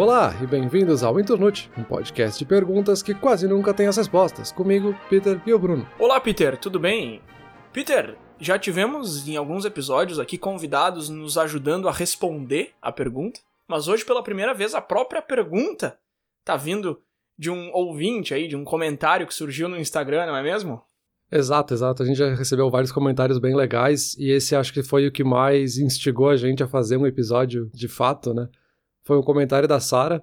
Olá e bem-vindos ao Internute, um podcast de perguntas que quase nunca tem as respostas. Comigo, Peter e o Bruno. Olá, Peter, tudo bem? Peter, já tivemos em alguns episódios aqui convidados nos ajudando a responder a pergunta, mas hoje pela primeira vez a própria pergunta tá vindo de um ouvinte aí, de um comentário que surgiu no Instagram, não é mesmo? Exato, exato. A gente já recebeu vários comentários bem legais e esse acho que foi o que mais instigou a gente a fazer um episódio de fato, né? Foi um comentário da Sara,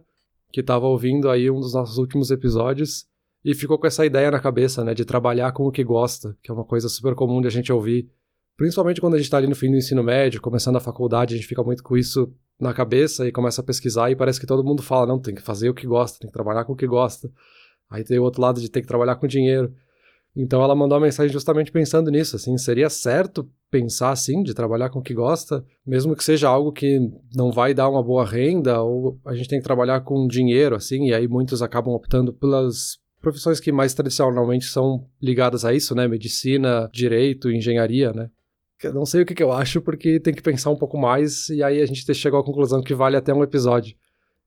que estava ouvindo aí um dos nossos últimos episódios e ficou com essa ideia na cabeça, né, de trabalhar com o que gosta, que é uma coisa super comum de a gente ouvir, principalmente quando a gente está ali no fim do ensino médio, começando a faculdade, a gente fica muito com isso na cabeça e começa a pesquisar e parece que todo mundo fala, não, tem que fazer o que gosta, tem que trabalhar com o que gosta. Aí tem o outro lado de ter que trabalhar com dinheiro. Então ela mandou a mensagem justamente pensando nisso, assim, seria certo pensar assim, de trabalhar com o que gosta, mesmo que seja algo que não vai dar uma boa renda, ou a gente tem que trabalhar com dinheiro, assim, e aí muitos acabam optando pelas profissões que mais tradicionalmente são ligadas a isso, né? Medicina, direito, engenharia, né? Eu não sei o que, que eu acho, porque tem que pensar um pouco mais, e aí a gente chegou à conclusão que vale até um episódio.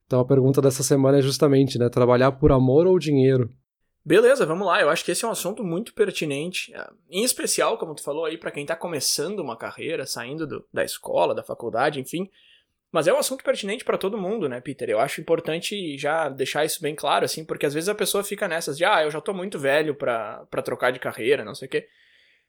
Então a pergunta dessa semana é justamente, né? Trabalhar por amor ou dinheiro? Beleza, vamos lá. Eu acho que esse é um assunto muito pertinente, eh, em especial, como tu falou aí, para quem tá começando uma carreira, saindo do, da escola, da faculdade, enfim. Mas é um assunto pertinente para todo mundo, né, Peter? Eu acho importante já deixar isso bem claro, assim, porque às vezes a pessoa fica nessas de, ah, eu já tô muito velho pra trocar de carreira, não sei o quê.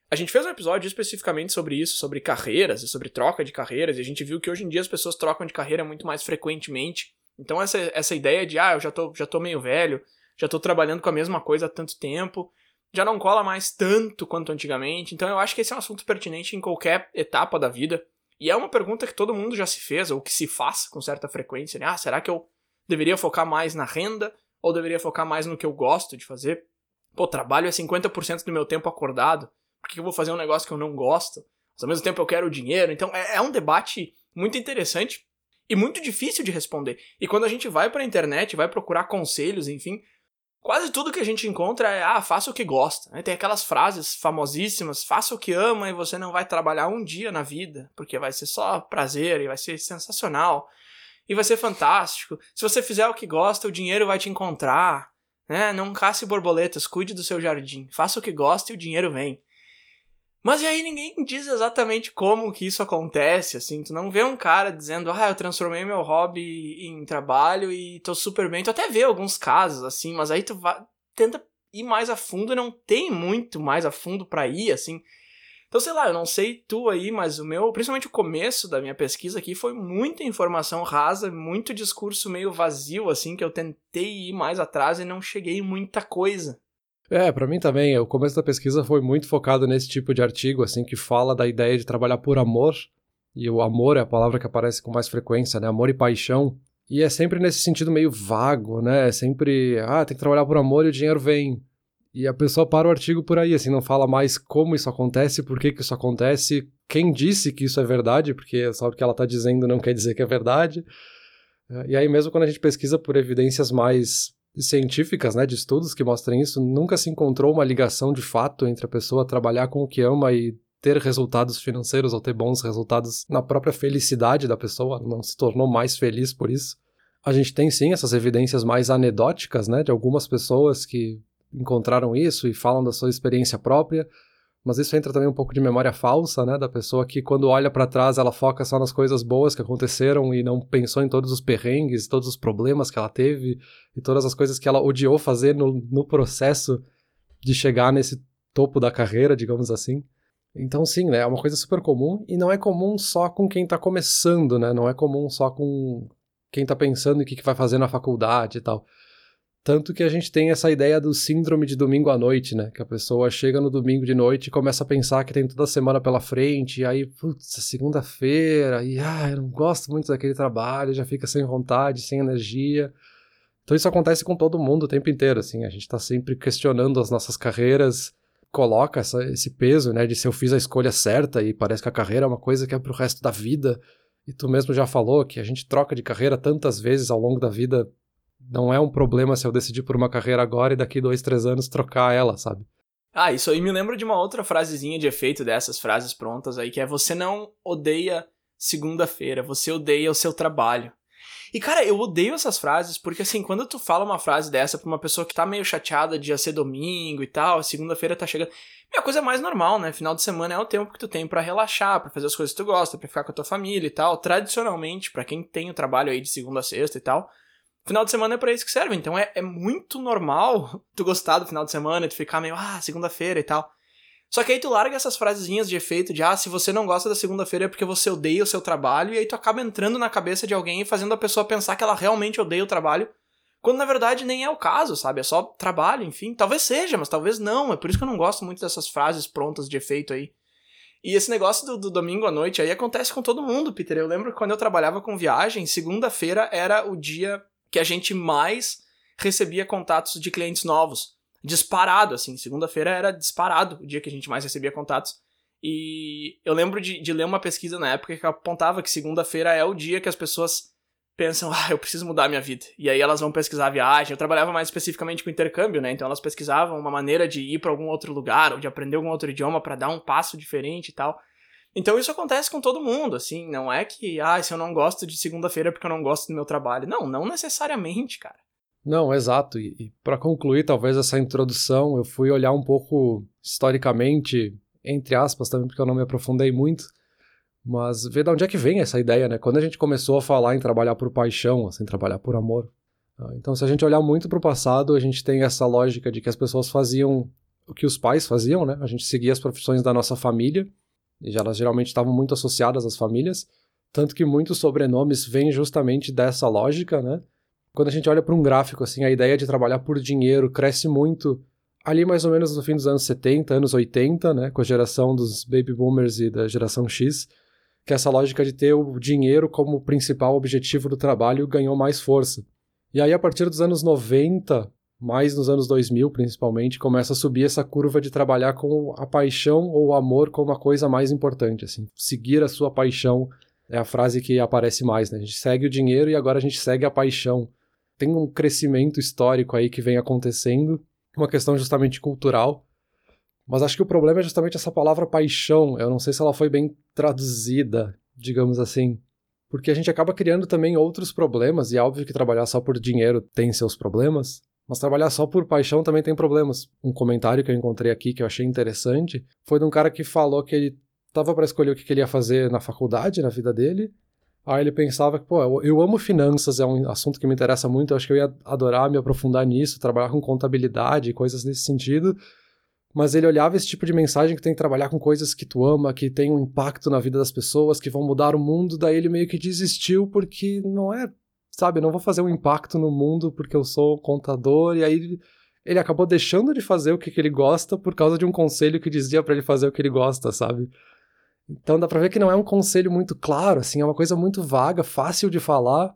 A gente fez um episódio especificamente sobre isso, sobre carreiras e sobre troca de carreiras, e a gente viu que hoje em dia as pessoas trocam de carreira muito mais frequentemente. Então essa, essa ideia de, ah, eu já tô, já tô meio velho, já tô trabalhando com a mesma coisa há tanto tempo, já não cola mais tanto quanto antigamente. Então eu acho que esse é um assunto pertinente em qualquer etapa da vida. E é uma pergunta que todo mundo já se fez, ou que se faz com certa frequência, né? Ah, será que eu deveria focar mais na renda ou deveria focar mais no que eu gosto de fazer? Pô, trabalho é 50% do meu tempo acordado, por que eu vou fazer um negócio que eu não gosto? Mas ao mesmo tempo eu quero o dinheiro. Então é, é um debate muito interessante e muito difícil de responder. E quando a gente vai para a internet, vai procurar conselhos, enfim, Quase tudo que a gente encontra é, ah, faça o que gosta. Né? Tem aquelas frases famosíssimas, faça o que ama e você não vai trabalhar um dia na vida, porque vai ser só prazer e vai ser sensacional. E vai ser fantástico. Se você fizer o que gosta, o dinheiro vai te encontrar. Né? Não casse borboletas, cuide do seu jardim. Faça o que gosta e o dinheiro vem. Mas e aí ninguém diz exatamente como que isso acontece, assim, tu não vê um cara dizendo, ah, eu transformei meu hobby em trabalho e tô super bem. Tu até vê alguns casos, assim, mas aí tu vai, tenta ir mais a fundo e não tem muito mais a fundo para ir, assim. Então, sei lá, eu não sei tu aí, mas o meu, principalmente o começo da minha pesquisa aqui foi muita informação rasa, muito discurso meio vazio, assim, que eu tentei ir mais atrás e não cheguei em muita coisa. É, para mim também. O começo da pesquisa foi muito focado nesse tipo de artigo, assim, que fala da ideia de trabalhar por amor. E o amor é a palavra que aparece com mais frequência, né? Amor e paixão. E é sempre nesse sentido meio vago, né? É sempre, ah, tem que trabalhar por amor e o dinheiro vem. E a pessoa para o artigo por aí, assim, não fala mais como isso acontece, por que, que isso acontece, quem disse que isso é verdade, porque só porque ela está dizendo não quer dizer que é verdade. E aí, mesmo quando a gente pesquisa por evidências mais científicas, né, de estudos que mostrem isso, nunca se encontrou uma ligação de fato entre a pessoa trabalhar com o que ama e ter resultados financeiros ou ter bons resultados na própria felicidade da pessoa, não se tornou mais feliz por isso. A gente tem sim essas evidências mais anedóticas, né, de algumas pessoas que encontraram isso e falam da sua experiência própria, mas isso entra também um pouco de memória falsa, né, da pessoa que quando olha para trás ela foca só nas coisas boas que aconteceram e não pensou em todos os perrengues, todos os problemas que ela teve e todas as coisas que ela odiou fazer no, no processo de chegar nesse topo da carreira, digamos assim. Então sim, né, é uma coisa super comum e não é comum só com quem está começando, né, não é comum só com quem está pensando em o que, que vai fazer na faculdade e tal. Tanto que a gente tem essa ideia do síndrome de domingo à noite, né? Que a pessoa chega no domingo de noite e começa a pensar que tem toda a semana pela frente, e aí, putz, é segunda-feira, e ah, eu não gosto muito daquele trabalho, já fica sem vontade, sem energia. Então isso acontece com todo mundo o tempo inteiro, assim, a gente tá sempre questionando as nossas carreiras, coloca essa, esse peso, né, de se eu fiz a escolha certa e parece que a carreira é uma coisa que é pro resto da vida. E tu mesmo já falou que a gente troca de carreira tantas vezes ao longo da vida não é um problema se eu decidir por uma carreira agora e daqui dois, três anos trocar ela, sabe? Ah, isso aí me lembra de uma outra frasezinha de efeito dessas frases prontas aí, que é você não odeia segunda-feira, você odeia o seu trabalho. E, cara, eu odeio essas frases, porque assim, quando tu fala uma frase dessa pra uma pessoa que tá meio chateada de já ser domingo e tal, segunda-feira tá chegando. É a coisa mais normal, né? Final de semana é o tempo que tu tem para relaxar, para fazer as coisas que tu gosta, pra ficar com a tua família e tal. Tradicionalmente, para quem tem o trabalho aí de segunda a sexta e tal, final de semana é pra isso que serve. Então é, é muito normal tu gostar do final de semana, tu ficar meio, ah, segunda-feira e tal. Só que aí tu larga essas frasezinhas de efeito de, ah, se você não gosta da segunda-feira é porque você odeia o seu trabalho, e aí tu acaba entrando na cabeça de alguém e fazendo a pessoa pensar que ela realmente odeia o trabalho, quando na verdade nem é o caso, sabe? É só trabalho, enfim. Talvez seja, mas talvez não. É por isso que eu não gosto muito dessas frases prontas de efeito aí. E esse negócio do, do domingo à noite aí acontece com todo mundo, Peter. Eu lembro que quando eu trabalhava com viagem, segunda-feira era o dia que a gente mais recebia contatos de clientes novos disparado, assim. Segunda-feira era disparado o dia que a gente mais recebia contatos. E eu lembro de, de ler uma pesquisa na época que apontava que segunda-feira é o dia que as pessoas pensam, ah, eu preciso mudar minha vida. E aí elas vão pesquisar a viagem. Eu trabalhava mais especificamente com intercâmbio, né? Então elas pesquisavam uma maneira de ir para algum outro lugar ou de aprender algum outro idioma para dar um passo diferente e tal. Então isso acontece com todo mundo, assim, não é que, ah, se eu não gosto de segunda-feira é porque eu não gosto do meu trabalho. Não, não necessariamente, cara. Não, exato. E, e para concluir, talvez essa introdução, eu fui olhar um pouco historicamente, entre aspas, também porque eu não me aprofundei muito, mas ver de onde é que vem essa ideia, né? Quando a gente começou a falar em trabalhar por paixão, assim, trabalhar por amor. Ah, então, se a gente olhar muito para o passado, a gente tem essa lógica de que as pessoas faziam o que os pais faziam, né? A gente seguia as profissões da nossa família, e elas geralmente estavam muito associadas às famílias, tanto que muitos sobrenomes vêm justamente dessa lógica, né? Quando a gente olha para um gráfico, assim, a ideia de trabalhar por dinheiro cresce muito ali mais ou menos no fim dos anos 70, anos 80, né, com a geração dos baby boomers e da geração X, que essa lógica de ter o dinheiro como principal objetivo do trabalho ganhou mais força. E aí a partir dos anos 90, mais nos anos 2000 principalmente, começa a subir essa curva de trabalhar com a paixão ou o amor como a coisa mais importante, assim, seguir a sua paixão é a frase que aparece mais, né? A gente segue o dinheiro e agora a gente segue a paixão tem um crescimento histórico aí que vem acontecendo, uma questão justamente cultural. Mas acho que o problema é justamente essa palavra paixão. Eu não sei se ela foi bem traduzida, digamos assim. Porque a gente acaba criando também outros problemas, e é óbvio que trabalhar só por dinheiro tem seus problemas, mas trabalhar só por paixão também tem problemas. Um comentário que eu encontrei aqui que eu achei interessante foi de um cara que falou que ele estava para escolher o que ele ia fazer na faculdade, na vida dele, Aí ele pensava que, pô, eu amo finanças, é um assunto que me interessa muito, eu acho que eu ia adorar me aprofundar nisso, trabalhar com contabilidade, coisas nesse sentido. Mas ele olhava esse tipo de mensagem que tem que trabalhar com coisas que tu ama, que tem um impacto na vida das pessoas, que vão mudar o mundo, daí ele meio que desistiu porque não é, sabe, não vou fazer um impacto no mundo porque eu sou contador, e aí ele acabou deixando de fazer o que, que ele gosta por causa de um conselho que dizia para ele fazer o que ele gosta, sabe? Então dá pra ver que não é um conselho muito claro, assim, é uma coisa muito vaga, fácil de falar,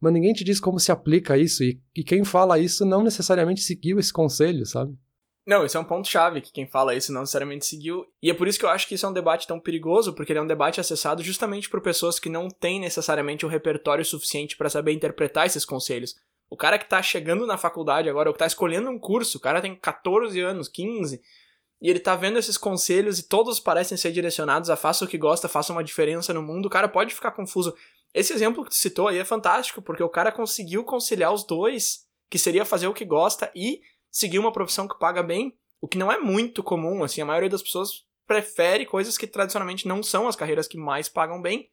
mas ninguém te diz como se aplica isso, e, e quem fala isso não necessariamente seguiu esse conselho, sabe? Não, esse é um ponto-chave, que quem fala isso não necessariamente seguiu. E é por isso que eu acho que isso é um debate tão perigoso, porque ele é um debate acessado justamente por pessoas que não têm necessariamente o um repertório suficiente para saber interpretar esses conselhos. O cara que tá chegando na faculdade agora, ou que tá escolhendo um curso, o cara tem 14 anos, 15, e ele tá vendo esses conselhos e todos parecem ser direcionados a faça o que gosta, faça uma diferença no mundo, o cara pode ficar confuso. Esse exemplo que tu citou aí é fantástico, porque o cara conseguiu conciliar os dois, que seria fazer o que gosta e seguir uma profissão que paga bem, o que não é muito comum, assim, a maioria das pessoas prefere coisas que tradicionalmente não são as carreiras que mais pagam bem.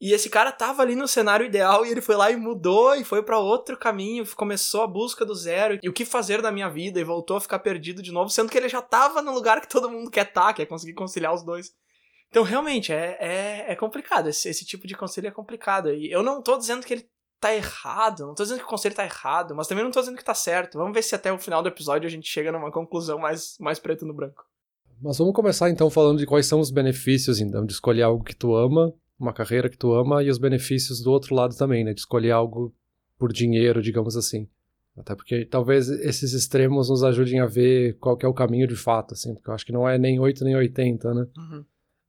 E esse cara tava ali no cenário ideal e ele foi lá e mudou e foi para outro caminho, começou a busca do zero e o que fazer da minha vida e voltou a ficar perdido de novo, sendo que ele já tava no lugar que todo mundo quer estar, tá, que é conseguir conciliar os dois. Então, realmente, é, é, é complicado. Esse, esse tipo de conselho é complicado. E eu não tô dizendo que ele tá errado, não tô dizendo que o conselho tá errado, mas também não tô dizendo que tá certo. Vamos ver se até o final do episódio a gente chega numa conclusão mais, mais preto no branco. Mas vamos começar então falando de quais são os benefícios, então, de escolher algo que tu ama uma carreira que tu ama e os benefícios do outro lado também, né? De escolher algo por dinheiro, digamos assim. Até porque talvez esses extremos nos ajudem a ver qual é o caminho de fato, assim, porque eu acho que não é nem 8 nem 80, né? Uhum.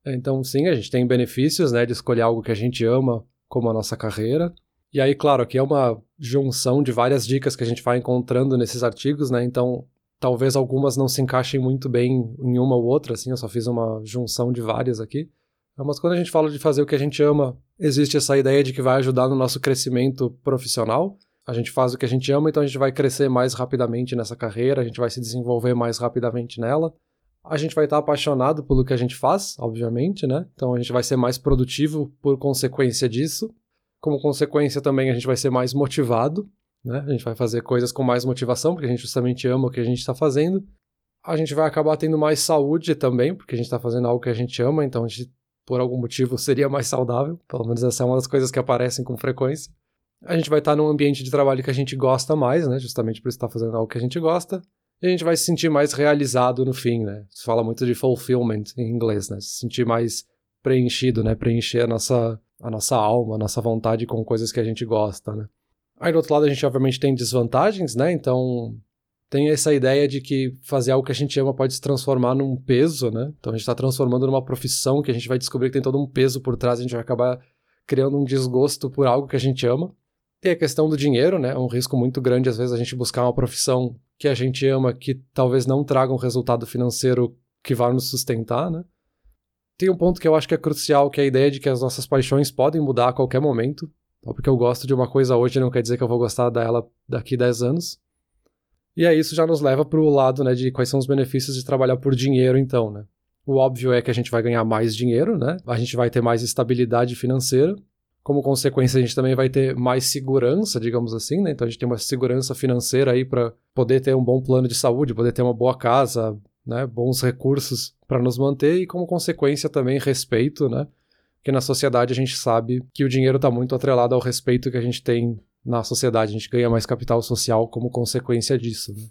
Então, sim, a gente tem benefícios, né, de escolher algo que a gente ama como a nossa carreira. E aí, claro, aqui é uma junção de várias dicas que a gente vai encontrando nesses artigos, né? Então, talvez algumas não se encaixem muito bem em uma ou outra, assim, eu só fiz uma junção de várias aqui. Mas quando a gente fala de fazer o que a gente ama existe essa ideia de que vai ajudar no nosso crescimento profissional. A gente faz o que a gente ama, então a gente vai crescer mais rapidamente nessa carreira, a gente vai se desenvolver mais rapidamente nela. A gente vai estar apaixonado pelo que a gente faz, obviamente, né? Então a gente vai ser mais produtivo por consequência disso. Como consequência também a gente vai ser mais motivado, né? A gente vai fazer coisas com mais motivação, porque a gente justamente ama o que a gente está fazendo. A gente vai acabar tendo mais saúde também, porque a gente está fazendo algo que a gente ama, então a gente, por algum motivo, seria mais saudável. Pelo menos essa é uma das coisas que aparecem com frequência. A gente vai estar num ambiente de trabalho que a gente gosta mais, né? Justamente por estar fazendo algo que a gente gosta. E a gente vai se sentir mais realizado no fim, né? Se fala muito de fulfillment em inglês, né? Se sentir mais preenchido, né? Preencher a nossa, a nossa alma, a nossa vontade com coisas que a gente gosta, né? Aí do outro lado a gente obviamente tem desvantagens, né? Então tem essa ideia de que fazer algo que a gente ama pode se transformar num peso, né? Então a gente está transformando numa profissão que a gente vai descobrir que tem todo um peso por trás, a gente vai acabar criando um desgosto por algo que a gente ama. Tem a questão do dinheiro, né? É um risco muito grande às vezes a gente buscar uma profissão que a gente ama que talvez não traga um resultado financeiro que vá nos sustentar, né? Tem um ponto que eu acho que é crucial, que é a ideia de que as nossas paixões podem mudar a qualquer momento. Então, porque eu gosto de uma coisa hoje não quer dizer que eu vou gostar dela daqui 10 anos. E aí isso já nos leva para o lado né, de quais são os benefícios de trabalhar por dinheiro, então, né? O óbvio é que a gente vai ganhar mais dinheiro, né? A gente vai ter mais estabilidade financeira. Como consequência, a gente também vai ter mais segurança, digamos assim, né? Então a gente tem uma segurança financeira aí para poder ter um bom plano de saúde, poder ter uma boa casa, né? Bons recursos para nos manter e como consequência também respeito, né? Porque na sociedade a gente sabe que o dinheiro está muito atrelado ao respeito que a gente tem na sociedade. A gente ganha mais capital social como consequência disso. Né?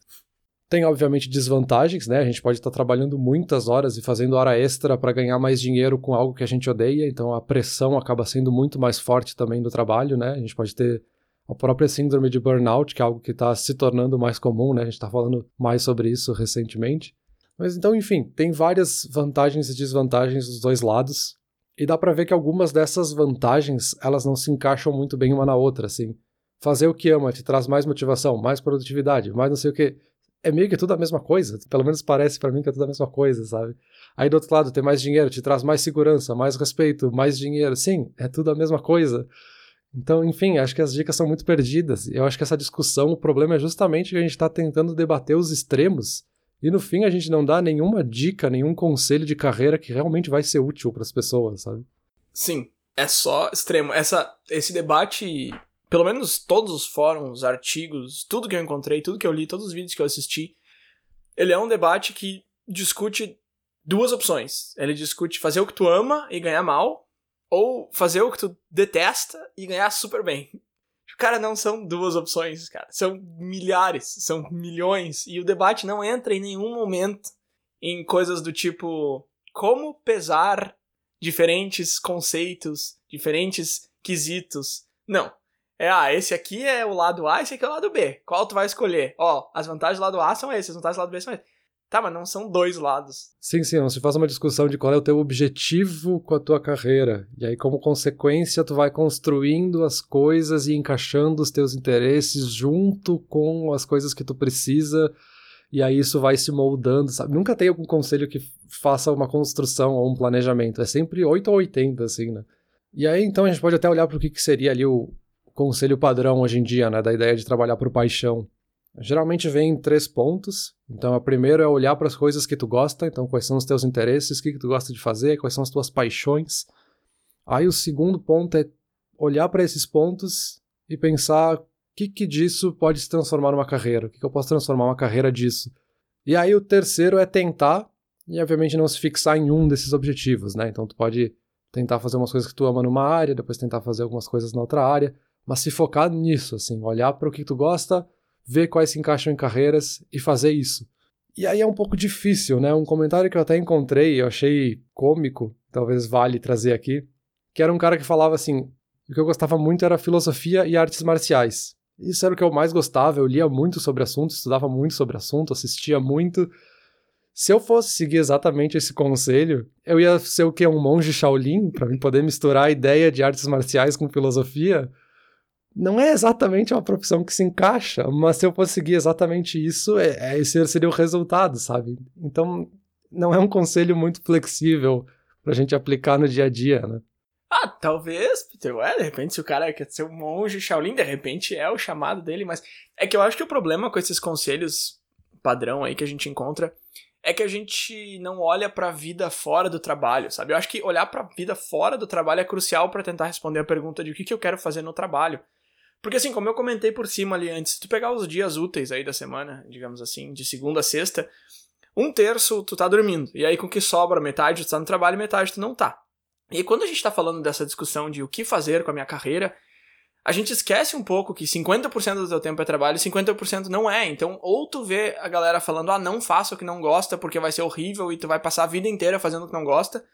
Tem, obviamente, desvantagens, né? A gente pode estar trabalhando muitas horas e fazendo hora extra para ganhar mais dinheiro com algo que a gente odeia, então a pressão acaba sendo muito mais forte também do trabalho, né? A gente pode ter a própria síndrome de burnout, que é algo que está se tornando mais comum, né? A gente está falando mais sobre isso recentemente. Mas então, enfim, tem várias vantagens e desvantagens dos dois lados, e dá para ver que algumas dessas vantagens, elas não se encaixam muito bem uma na outra, assim. Fazer o que ama te traz mais motivação, mais produtividade, mais não sei o que é meio que tudo a mesma coisa. Pelo menos parece para mim que é tudo a mesma coisa, sabe? Aí do outro lado, ter mais dinheiro te traz mais segurança, mais respeito, mais dinheiro. Sim, é tudo a mesma coisa. Então, enfim, acho que as dicas são muito perdidas. Eu acho que essa discussão, o problema é justamente que a gente está tentando debater os extremos e no fim a gente não dá nenhuma dica, nenhum conselho de carreira que realmente vai ser útil para as pessoas, sabe? Sim, é só extremo. Essa, esse debate pelo menos todos os fóruns, artigos, tudo que eu encontrei, tudo que eu li, todos os vídeos que eu assisti, ele é um debate que discute duas opções. Ele discute fazer o que tu ama e ganhar mal, ou fazer o que tu detesta e ganhar super bem. Cara, não são duas opções, cara. São milhares, são milhões. E o debate não entra em nenhum momento em coisas do tipo como pesar diferentes conceitos, diferentes quesitos. Não. É, ah, esse aqui é o lado A, esse aqui é o lado B. Qual tu vai escolher? Ó, as vantagens do lado A são essas, as vantagens do lado B são essas. Tá, mas não são dois lados. Sim, sim, não se faz uma discussão de qual é o teu objetivo com a tua carreira. E aí, como consequência, tu vai construindo as coisas e encaixando os teus interesses junto com as coisas que tu precisa. E aí isso vai se moldando, sabe? Nunca tem algum conselho que faça uma construção ou um planejamento. É sempre 8 ou 80, assim, né? E aí, então, a gente pode até olhar para o que, que seria ali o, conselho padrão hoje em dia, né, da ideia de trabalhar por paixão. Geralmente vem em três pontos. Então, o primeiro é olhar para as coisas que tu gosta, então quais são os teus interesses, o que, que tu gosta de fazer, quais são as tuas paixões. Aí o segundo ponto é olhar para esses pontos e pensar o que, que disso pode se transformar numa carreira, o que, que eu posso transformar uma carreira disso. E aí o terceiro é tentar e obviamente não se fixar em um desses objetivos, né? Então tu pode tentar fazer umas coisas que tu ama numa área, depois tentar fazer algumas coisas na outra área, mas se focar nisso, assim, olhar para o que tu gosta, ver quais se encaixam em carreiras e fazer isso. E aí é um pouco difícil, né? Um comentário que eu até encontrei, eu achei cômico, talvez vale trazer aqui, que era um cara que falava assim: o que eu gostava muito era filosofia e artes marciais. Isso era o que eu mais gostava, eu lia muito sobre assunto, estudava muito sobre assunto, assistia muito. Se eu fosse seguir exatamente esse conselho, eu ia ser o que? Um monge Shaolin, para poder misturar a ideia de artes marciais com filosofia não é exatamente uma profissão que se encaixa, mas se eu fosse seguir exatamente isso, é, é, esse seria o resultado, sabe? Então, não é um conselho muito flexível pra gente aplicar no dia a dia, né? Ah, talvez, Peter. Ué, de repente, se o cara quer ser um monge Shaolin, de repente é o chamado dele, mas é que eu acho que o problema com esses conselhos padrão aí que a gente encontra é que a gente não olha para a vida fora do trabalho, sabe? Eu acho que olhar para a vida fora do trabalho é crucial para tentar responder a pergunta de o que, que eu quero fazer no trabalho. Porque assim, como eu comentei por cima ali antes, se tu pegar os dias úteis aí da semana, digamos assim, de segunda a sexta, um terço tu tá dormindo. E aí com que sobra metade tu tá no trabalho e metade tu não tá. E quando a gente tá falando dessa discussão de o que fazer com a minha carreira, a gente esquece um pouco que 50% do teu tempo é trabalho e 50% não é. Então, ou tu vê a galera falando, ah, não faça o que não gosta porque vai ser horrível e tu vai passar a vida inteira fazendo o que não gosta.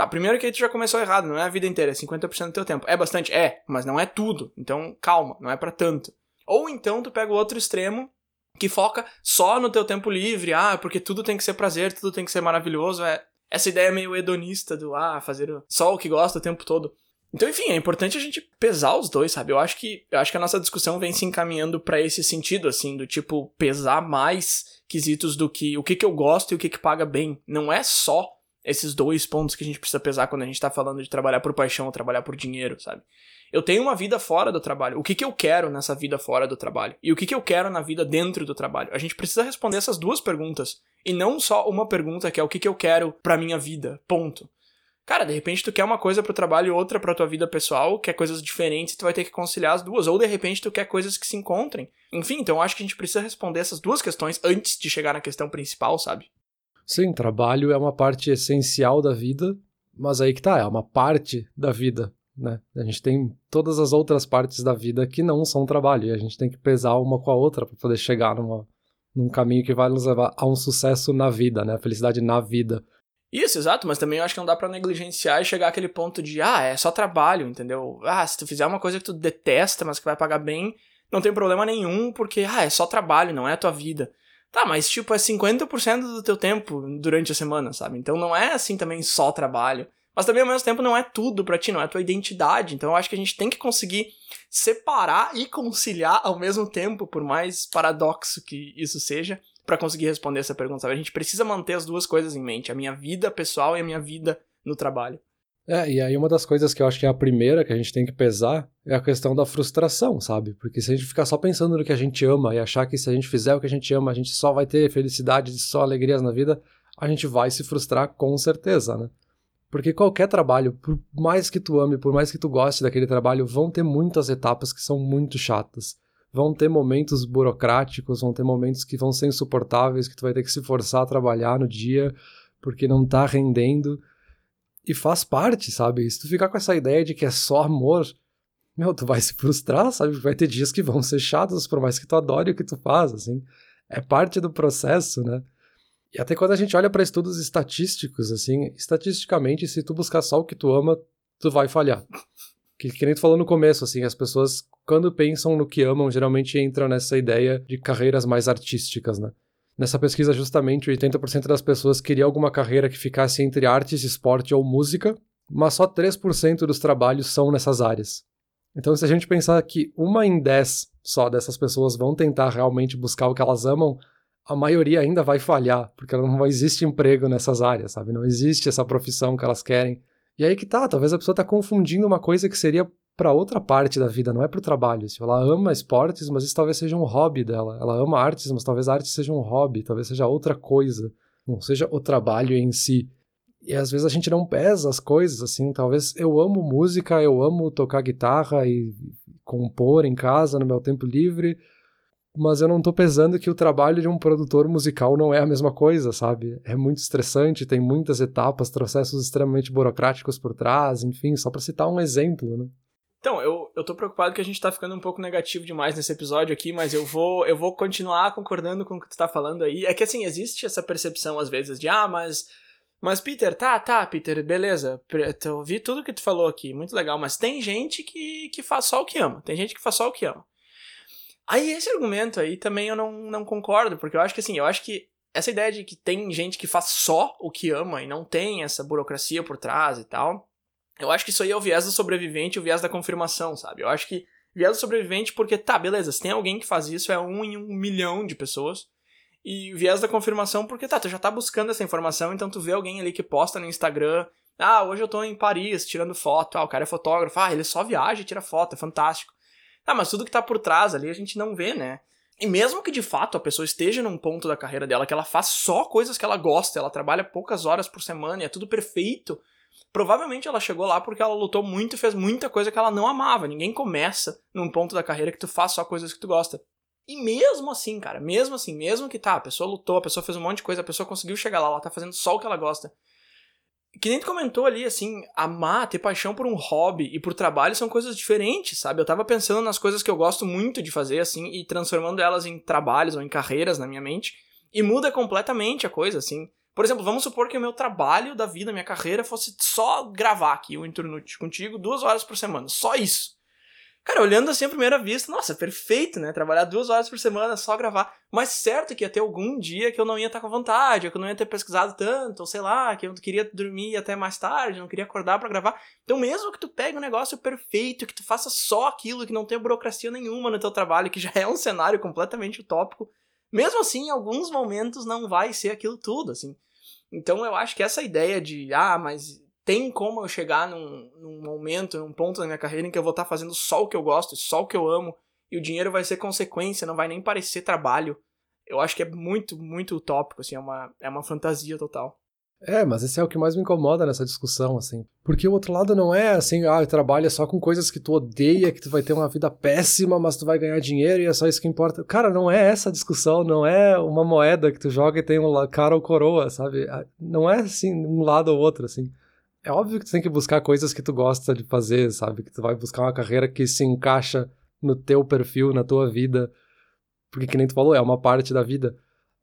Tá, primeiro que aí tu já começou errado, não é a vida inteira, é 50% do teu tempo. É bastante? É, mas não é tudo. Então, calma, não é para tanto. Ou então tu pega o outro extremo que foca só no teu tempo livre, ah, porque tudo tem que ser prazer, tudo tem que ser maravilhoso, é essa ideia meio hedonista do ah, fazer só o que gosta o tempo todo. Então, enfim, é importante a gente pesar os dois, sabe? Eu acho que, eu acho que a nossa discussão vem se encaminhando para esse sentido, assim, do tipo, pesar mais quesitos do que o que, que eu gosto e o que, que paga bem. Não é só esses dois pontos que a gente precisa pesar quando a gente tá falando de trabalhar por paixão ou trabalhar por dinheiro, sabe? Eu tenho uma vida fora do trabalho. O que, que eu quero nessa vida fora do trabalho? E o que, que eu quero na vida dentro do trabalho? A gente precisa responder essas duas perguntas. E não só uma pergunta que é o que, que eu quero pra minha vida. Ponto. Cara, de repente tu quer uma coisa pro trabalho e outra pra tua vida pessoal, quer coisas diferentes, tu vai ter que conciliar as duas. Ou de repente tu quer coisas que se encontrem. Enfim, então eu acho que a gente precisa responder essas duas questões antes de chegar na questão principal, sabe? Sim, trabalho é uma parte essencial da vida, mas aí que tá, é uma parte da vida, né? A gente tem todas as outras partes da vida que não são trabalho, e a gente tem que pesar uma com a outra para poder chegar numa, num caminho que vai nos levar a um sucesso na vida, né? A felicidade na vida. Isso, exato, mas também eu acho que não dá para negligenciar e chegar àquele ponto de, ah, é só trabalho, entendeu? Ah, se tu fizer uma coisa que tu detesta, mas que vai pagar bem, não tem problema nenhum, porque, ah, é só trabalho, não é a tua vida. Tá, mas tipo, é 50% do teu tempo durante a semana, sabe? Então não é assim também só trabalho. Mas também ao mesmo tempo não é tudo para ti, não é tua identidade. Então eu acho que a gente tem que conseguir separar e conciliar ao mesmo tempo, por mais paradoxo que isso seja, para conseguir responder essa pergunta. Sabe? A gente precisa manter as duas coisas em mente, a minha vida pessoal e a minha vida no trabalho. É, e aí uma das coisas que eu acho que é a primeira que a gente tem que pesar é a questão da frustração, sabe? Porque se a gente ficar só pensando no que a gente ama e achar que se a gente fizer o que a gente ama, a gente só vai ter felicidade, só alegrias na vida, a gente vai se frustrar com certeza, né? Porque qualquer trabalho, por mais que tu ame, por mais que tu goste daquele trabalho, vão ter muitas etapas que são muito chatas. Vão ter momentos burocráticos, vão ter momentos que vão ser insuportáveis, que tu vai ter que se forçar a trabalhar no dia porque não tá rendendo. E faz parte, sabe? Se tu ficar com essa ideia de que é só amor, meu, tu vai se frustrar, sabe? Vai ter dias que vão ser chatos, por mais que tu adore o que tu faz, assim. É parte do processo, né? E até quando a gente olha para estudos estatísticos, assim, estatisticamente, se tu buscar só o que tu ama, tu vai falhar. Que, que nem tu falou no começo, assim, as pessoas, quando pensam no que amam, geralmente entram nessa ideia de carreiras mais artísticas, né? Nessa pesquisa, justamente, 80% das pessoas queriam alguma carreira que ficasse entre artes, esporte ou música, mas só 3% dos trabalhos são nessas áreas. Então, se a gente pensar que uma em 10 só dessas pessoas vão tentar realmente buscar o que elas amam, a maioria ainda vai falhar, porque não existe emprego nessas áreas, sabe? Não existe essa profissão que elas querem. E aí que tá, talvez a pessoa tá confundindo uma coisa que seria para outra parte da vida, não é pro trabalho. Assim, ela ama esportes, mas isso talvez seja um hobby dela. Ela ama artes, mas talvez a arte seja um hobby, talvez seja outra coisa, não seja o trabalho em si. E às vezes a gente não pesa as coisas, assim, talvez eu amo música, eu amo tocar guitarra e compor em casa no meu tempo livre, mas eu não tô pesando que o trabalho de um produtor musical não é a mesma coisa, sabe? É muito estressante, tem muitas etapas, processos extremamente burocráticos por trás, enfim, só para citar um exemplo, né? Então, eu, eu tô preocupado que a gente tá ficando um pouco negativo demais nesse episódio aqui, mas eu vou eu vou continuar concordando com o que tu tá falando aí. É que assim, existe essa percepção às vezes de, ah, mas. Mas, Peter, tá, tá, Peter, beleza. Eu ouvi tudo que tu falou aqui, muito legal, mas tem gente que, que faz só o que ama. Tem gente que faz só o que ama. Aí esse argumento aí também eu não, não concordo, porque eu acho que assim, eu acho que essa ideia de que tem gente que faz só o que ama e não tem essa burocracia por trás e tal eu acho que isso aí é o viés do sobrevivente e o viés da confirmação, sabe? Eu acho que viés do sobrevivente porque, tá, beleza, se tem alguém que faz isso, é um em um milhão de pessoas. E viés da confirmação porque, tá, tu já tá buscando essa informação, então tu vê alguém ali que posta no Instagram Ah, hoje eu tô em Paris tirando foto. Ah, o cara é fotógrafo. Ah, ele só viaja e tira foto, é fantástico. Ah, mas tudo que tá por trás ali a gente não vê, né? E mesmo que de fato a pessoa esteja num ponto da carreira dela que ela faz só coisas que ela gosta, ela trabalha poucas horas por semana e é tudo perfeito, provavelmente ela chegou lá porque ela lutou muito e fez muita coisa que ela não amava. Ninguém começa num ponto da carreira que tu faz só coisas que tu gosta. E mesmo assim, cara, mesmo assim, mesmo que tá, a pessoa lutou, a pessoa fez um monte de coisa, a pessoa conseguiu chegar lá, ela tá fazendo só o que ela gosta. Que nem tu comentou ali, assim, amar, ter paixão por um hobby e por trabalho são coisas diferentes, sabe? Eu tava pensando nas coisas que eu gosto muito de fazer, assim, e transformando elas em trabalhos ou em carreiras na minha mente, e muda completamente a coisa, assim. Por exemplo, vamos supor que o meu trabalho da vida, minha carreira, fosse só gravar aqui o Internute contigo duas horas por semana, só isso. Cara, olhando assim à primeira vista, nossa, perfeito, né? Trabalhar duas horas por semana, só gravar. Mas certo que ia ter algum dia que eu não ia estar com vontade, ou que eu não ia ter pesquisado tanto, ou sei lá, que eu queria dormir até mais tarde, não queria acordar para gravar. Então, mesmo que tu pegue um negócio perfeito, que tu faça só aquilo, que não tenha burocracia nenhuma no teu trabalho, que já é um cenário completamente utópico, mesmo assim, em alguns momentos não vai ser aquilo tudo, assim. Então, eu acho que essa ideia de, ah, mas tem como eu chegar num, num momento, num ponto da minha carreira em que eu vou estar fazendo só o que eu gosto, só o que eu amo, e o dinheiro vai ser consequência, não vai nem parecer trabalho. Eu acho que é muito, muito utópico, assim, é uma, é uma fantasia total. É, mas esse é o que mais me incomoda nessa discussão, assim. Porque o outro lado não é assim, ah, trabalha só com coisas que tu odeia, que tu vai ter uma vida péssima, mas tu vai ganhar dinheiro e é só isso que importa. Cara, não é essa discussão, não é uma moeda que tu joga e tem um cara ou coroa, sabe? Ah, não é assim, um lado ou outro, assim é óbvio que tu tem que buscar coisas que tu gosta de fazer, sabe? Que tu vai buscar uma carreira que se encaixa no teu perfil, na tua vida. Porque, que nem tu falou, é uma parte da vida.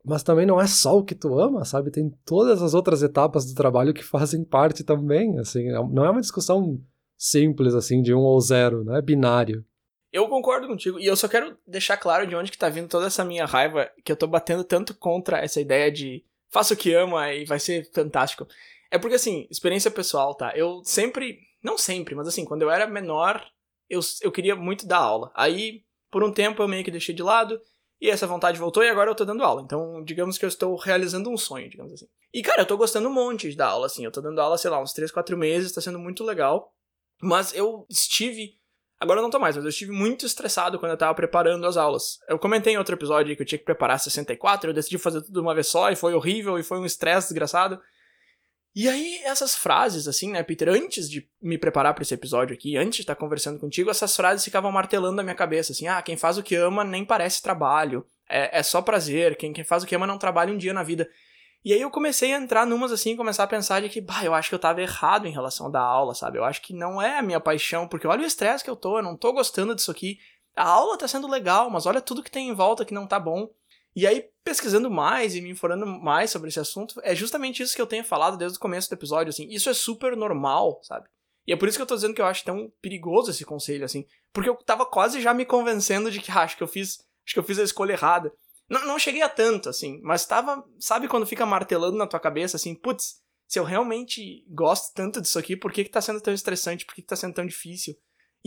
Mas também não é só o que tu ama, sabe? Tem todas as outras etapas do trabalho que fazem parte também, assim. É não é uma discussão simples, assim, de um ou zero, não é binário. Eu concordo contigo, e eu só quero deixar claro de onde que tá vindo toda essa minha raiva, que eu tô batendo tanto contra essa ideia de faça o que ama e vai ser fantástico. É porque, assim, experiência pessoal, tá? Eu sempre. Não sempre, mas assim, quando eu era menor, eu, eu queria muito dar aula. Aí, por um tempo, eu meio que deixei de lado. E essa vontade voltou e agora eu tô dando aula. Então, digamos que eu estou realizando um sonho, digamos assim. E, cara, eu tô gostando um monte dar aula, assim. Eu tô dando aula, sei lá, uns 3, 4 meses, tá sendo muito legal. Mas eu estive. Agora eu não tô mais, mas eu estive muito estressado quando eu tava preparando as aulas. Eu comentei em outro episódio que eu tinha que preparar 64, eu decidi fazer tudo de uma vez só e foi horrível e foi um estresse desgraçado. E aí, essas frases, assim, né, Peter, antes de me preparar para esse episódio aqui, antes de estar conversando contigo, essas frases ficavam martelando na minha cabeça, assim, ah, quem faz o que ama nem parece trabalho, é, é só prazer, quem, quem faz o que ama não trabalha um dia na vida. E aí eu comecei a entrar numas assim, começar a pensar de que, bah, eu acho que eu tava errado em relação da aula, sabe? Eu acho que não é a minha paixão, porque olha o estresse que eu tô, eu não tô gostando disso aqui. A aula tá sendo legal, mas olha tudo que tem em volta que não tá bom. E aí, pesquisando mais e me informando mais sobre esse assunto, é justamente isso que eu tenho falado desde o começo do episódio, assim. Isso é super normal, sabe? E é por isso que eu tô dizendo que eu acho tão perigoso esse conselho, assim. Porque eu tava quase já me convencendo de que ah, acho que eu fiz. Acho que eu fiz a escolha errada. Não, não cheguei a tanto, assim, mas tava. Sabe quando fica martelando na tua cabeça, assim, putz, se eu realmente gosto tanto disso aqui, por que, que tá sendo tão estressante? Por que, que tá sendo tão difícil?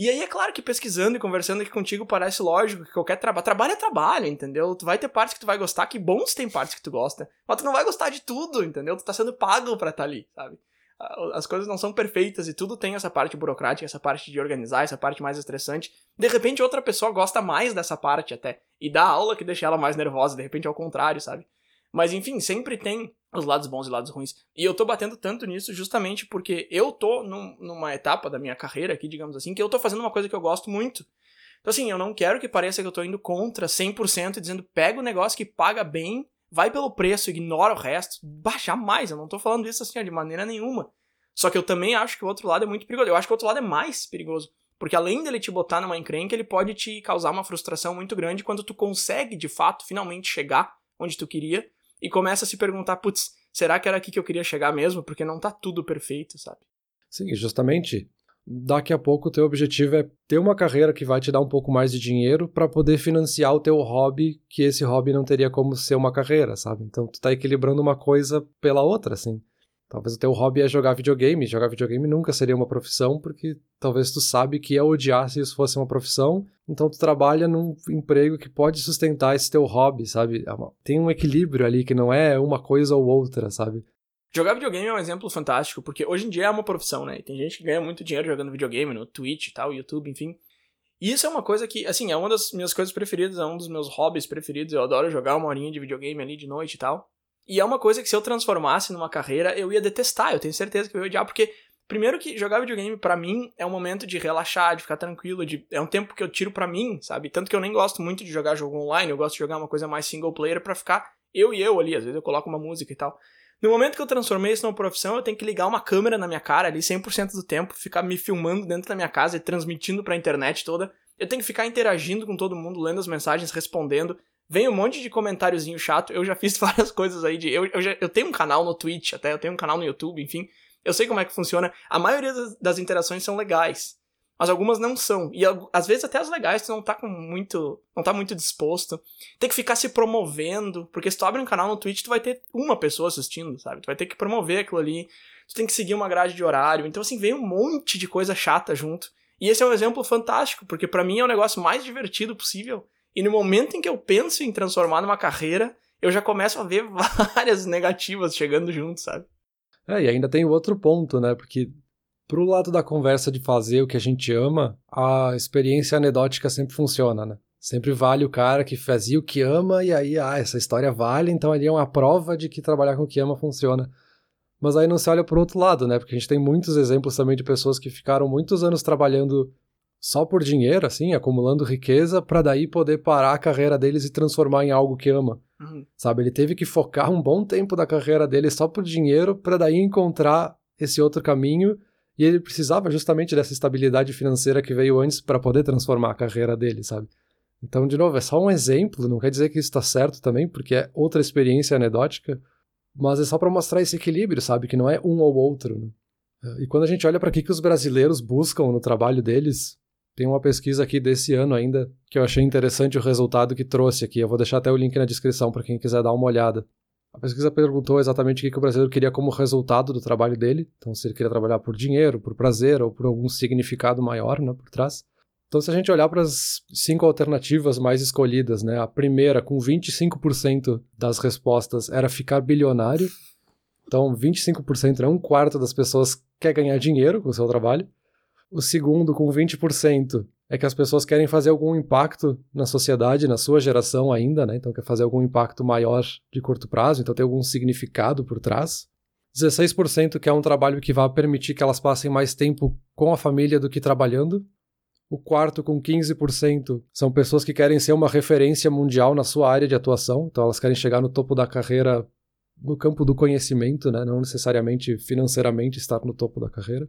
E aí é claro que pesquisando e conversando aqui contigo parece lógico que qualquer trabalho. Trabalho é trabalho, entendeu? Tu vai ter partes que tu vai gostar, que bom se tem partes que tu gosta. Mas tu não vai gostar de tudo, entendeu? Tu tá sendo pago pra estar tá ali, sabe? As coisas não são perfeitas e tudo tem essa parte burocrática, essa parte de organizar, essa parte mais estressante. De repente outra pessoa gosta mais dessa parte até. E dá aula que deixa ela mais nervosa, de repente ao contrário, sabe? Mas enfim, sempre tem os lados bons e lados ruins. E eu tô batendo tanto nisso justamente porque eu tô num, numa etapa da minha carreira aqui, digamos assim, que eu tô fazendo uma coisa que eu gosto muito. Então assim, eu não quero que pareça que eu tô indo contra 100% e dizendo pega o negócio que paga bem, vai pelo preço, ignora o resto. Baixar mais, eu não tô falando isso assim de maneira nenhuma. Só que eu também acho que o outro lado é muito perigoso. Eu acho que o outro lado é mais perigoso. Porque além dele te botar numa encrenca, ele pode te causar uma frustração muito grande quando tu consegue, de fato, finalmente chegar onde tu queria e começa a se perguntar, putz, será que era aqui que eu queria chegar mesmo? Porque não tá tudo perfeito, sabe? Sim, justamente. Daqui a pouco o teu objetivo é ter uma carreira que vai te dar um pouco mais de dinheiro para poder financiar o teu hobby, que esse hobby não teria como ser uma carreira, sabe? Então tu tá equilibrando uma coisa pela outra, assim. Talvez o teu hobby é jogar videogame. Jogar videogame nunca seria uma profissão, porque talvez tu sabe que ia odiar se isso fosse uma profissão. Então tu trabalha num emprego que pode sustentar esse teu hobby, sabe? É tem um equilíbrio ali que não é uma coisa ou outra, sabe? Jogar videogame é um exemplo fantástico, porque hoje em dia é uma profissão, né? E tem gente que ganha muito dinheiro jogando videogame no Twitch e tal, YouTube, enfim. E isso é uma coisa que, assim, é uma das minhas coisas preferidas, é um dos meus hobbies preferidos. Eu adoro jogar uma horinha de videogame ali de noite e tal. E é uma coisa que se eu transformasse numa carreira, eu ia detestar, eu tenho certeza que eu ia odiar, porque primeiro que jogar videogame para mim é um momento de relaxar, de ficar tranquilo, de é um tempo que eu tiro para mim, sabe? Tanto que eu nem gosto muito de jogar jogo online, eu gosto de jogar uma coisa mais single player para ficar eu e eu ali, às vezes eu coloco uma música e tal. No momento que eu transformei isso numa profissão, eu tenho que ligar uma câmera na minha cara ali 100% do tempo, ficar me filmando dentro da minha casa e transmitindo pra internet toda. Eu tenho que ficar interagindo com todo mundo, lendo as mensagens, respondendo. Vem um monte de comentáriozinho chato. Eu já fiz várias coisas aí de. Eu, eu, já, eu tenho um canal no Twitch, até, eu tenho um canal no YouTube, enfim. Eu sei como é que funciona. A maioria das, das interações são legais. Mas algumas não são. E às vezes até as legais tu não tá com muito. não tá muito disposto. Tem que ficar se promovendo. Porque se tu abre um canal no Twitch, tu vai ter uma pessoa assistindo, sabe? Tu vai ter que promover aquilo ali. Tu tem que seguir uma grade de horário. Então, assim, vem um monte de coisa chata junto. E esse é um exemplo fantástico, porque para mim é o negócio mais divertido possível. E no momento em que eu penso em transformar numa carreira, eu já começo a ver várias negativas chegando junto, sabe? É, e ainda tem outro ponto, né? Porque pro lado da conversa de fazer o que a gente ama, a experiência anedótica sempre funciona, né? Sempre vale o cara que fazia o que ama e aí, ah, essa história vale, então ali é uma prova de que trabalhar com o que ama funciona. Mas aí não se olha pro outro lado, né? Porque a gente tem muitos exemplos também de pessoas que ficaram muitos anos trabalhando só por dinheiro, assim, acumulando riqueza, para daí poder parar a carreira deles e transformar em algo que ama. Uhum. Sabe? Ele teve que focar um bom tempo da carreira dele só por dinheiro, para daí encontrar esse outro caminho. E ele precisava justamente dessa estabilidade financeira que veio antes para poder transformar a carreira dele, sabe? Então, de novo, é só um exemplo, não quer dizer que isso está certo também, porque é outra experiência anedótica, mas é só para mostrar esse equilíbrio, sabe? Que não é um ou outro. Né? E quando a gente olha para o que os brasileiros buscam no trabalho deles, tem uma pesquisa aqui desse ano ainda que eu achei interessante o resultado que trouxe aqui. Eu vou deixar até o link na descrição para quem quiser dar uma olhada. A pesquisa perguntou exatamente o que o brasileiro queria como resultado do trabalho dele. Então, se ele queria trabalhar por dinheiro, por prazer ou por algum significado maior né, por trás. Então, se a gente olhar para as cinco alternativas mais escolhidas, né, a primeira, com 25% das respostas, era ficar bilionário. Então, 25%, né, um quarto das pessoas quer ganhar dinheiro com o seu trabalho. O segundo, com 20%, é que as pessoas querem fazer algum impacto na sociedade, na sua geração ainda, né? Então quer fazer algum impacto maior de curto prazo, então tem algum significado por trás. 16% quer um trabalho que vá permitir que elas passem mais tempo com a família do que trabalhando. O quarto, com 15%, são pessoas que querem ser uma referência mundial na sua área de atuação, então elas querem chegar no topo da carreira no campo do conhecimento, né? não necessariamente financeiramente estar no topo da carreira.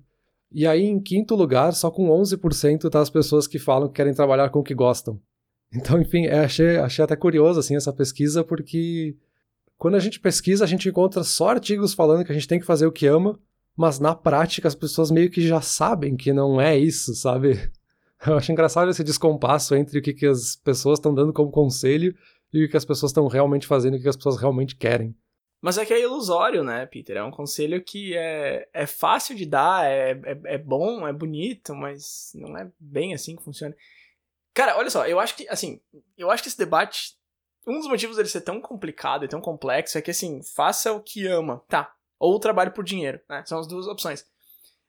E aí, em quinto lugar, só com 11% tá as pessoas que falam que querem trabalhar com o que gostam. Então, enfim, é, achei, achei até curioso assim, essa pesquisa, porque quando a gente pesquisa, a gente encontra só artigos falando que a gente tem que fazer o que ama, mas na prática as pessoas meio que já sabem que não é isso, sabe? Eu acho engraçado esse descompasso entre o que, que as pessoas estão dando como conselho e o que as pessoas estão realmente fazendo o que as pessoas realmente querem. Mas é que é ilusório, né, Peter? É um conselho que é, é fácil de dar, é, é, é bom, é bonito, mas não é bem assim que funciona. Cara, olha só, eu acho que, assim, eu acho que esse debate, um dos motivos dele ser tão complicado e tão complexo é que, assim, faça o que ama, tá? Ou trabalhe por dinheiro, né? São as duas opções.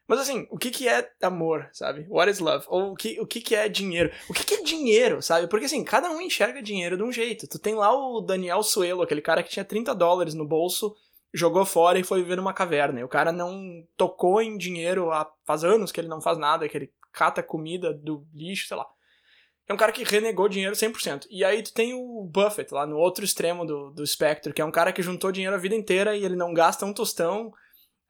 Mas assim, o que que é amor, sabe? What is love? Ou o que, o que que é dinheiro? O que que é dinheiro, sabe? Porque assim, cada um enxerga dinheiro de um jeito. Tu tem lá o Daniel Suelo, aquele cara que tinha 30 dólares no bolso, jogou fora e foi viver numa caverna. E o cara não tocou em dinheiro há faz anos que ele não faz nada, que ele cata comida do lixo, sei lá. É um cara que renegou dinheiro 100%. E aí tu tem o Buffett lá no outro extremo do, do espectro, que é um cara que juntou dinheiro a vida inteira e ele não gasta um tostão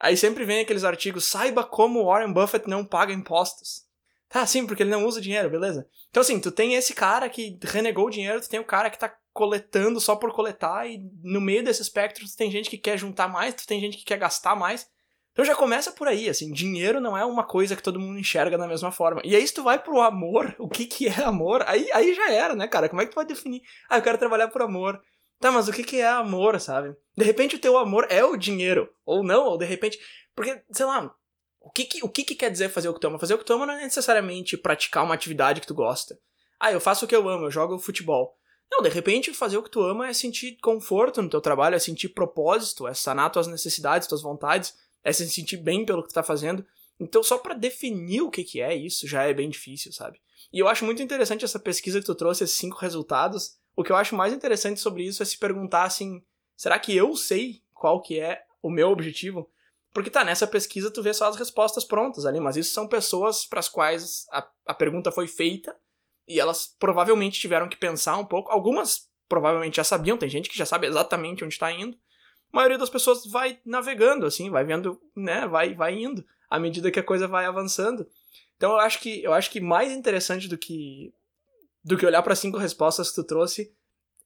Aí sempre vem aqueles artigos, saiba como Warren Buffett não paga impostos. Tá, sim, porque ele não usa dinheiro, beleza? Então assim, tu tem esse cara que renegou o dinheiro, tu tem o cara que tá coletando só por coletar, e no meio desse espectro tu tem gente que quer juntar mais, tu tem gente que quer gastar mais. Então já começa por aí, assim, dinheiro não é uma coisa que todo mundo enxerga da mesma forma. E aí se tu vai pro amor, o que que é amor, aí, aí já era, né, cara? Como é que tu vai definir? Ah, eu quero trabalhar por amor. Tá, mas o que, que é amor, sabe? De repente o teu amor é o dinheiro. Ou não, ou de repente. Porque, sei lá, o que, que, o que, que quer dizer fazer o que tu ama? Fazer o que tu ama não é necessariamente praticar uma atividade que tu gosta. Ah, eu faço o que eu amo, eu jogo futebol. Não, de repente fazer o que tu ama é sentir conforto no teu trabalho, é sentir propósito, é sanar tuas necessidades, tuas vontades, é se sentir bem pelo que tu tá fazendo. Então só para definir o que que é isso já é bem difícil, sabe? E eu acho muito interessante essa pesquisa que tu trouxe, esses cinco resultados. O que eu acho mais interessante sobre isso é se perguntar assim, será que eu sei qual que é o meu objetivo? Porque tá, nessa pesquisa tu vê só as respostas prontas ali, mas isso são pessoas para as quais a, a pergunta foi feita e elas provavelmente tiveram que pensar um pouco. Algumas provavelmente já sabiam, tem gente que já sabe exatamente onde está indo. A maioria das pessoas vai navegando, assim, vai vendo, né, vai, vai indo à medida que a coisa vai avançando. Então eu acho que eu acho que mais interessante do que do que olhar para cinco respostas que tu trouxe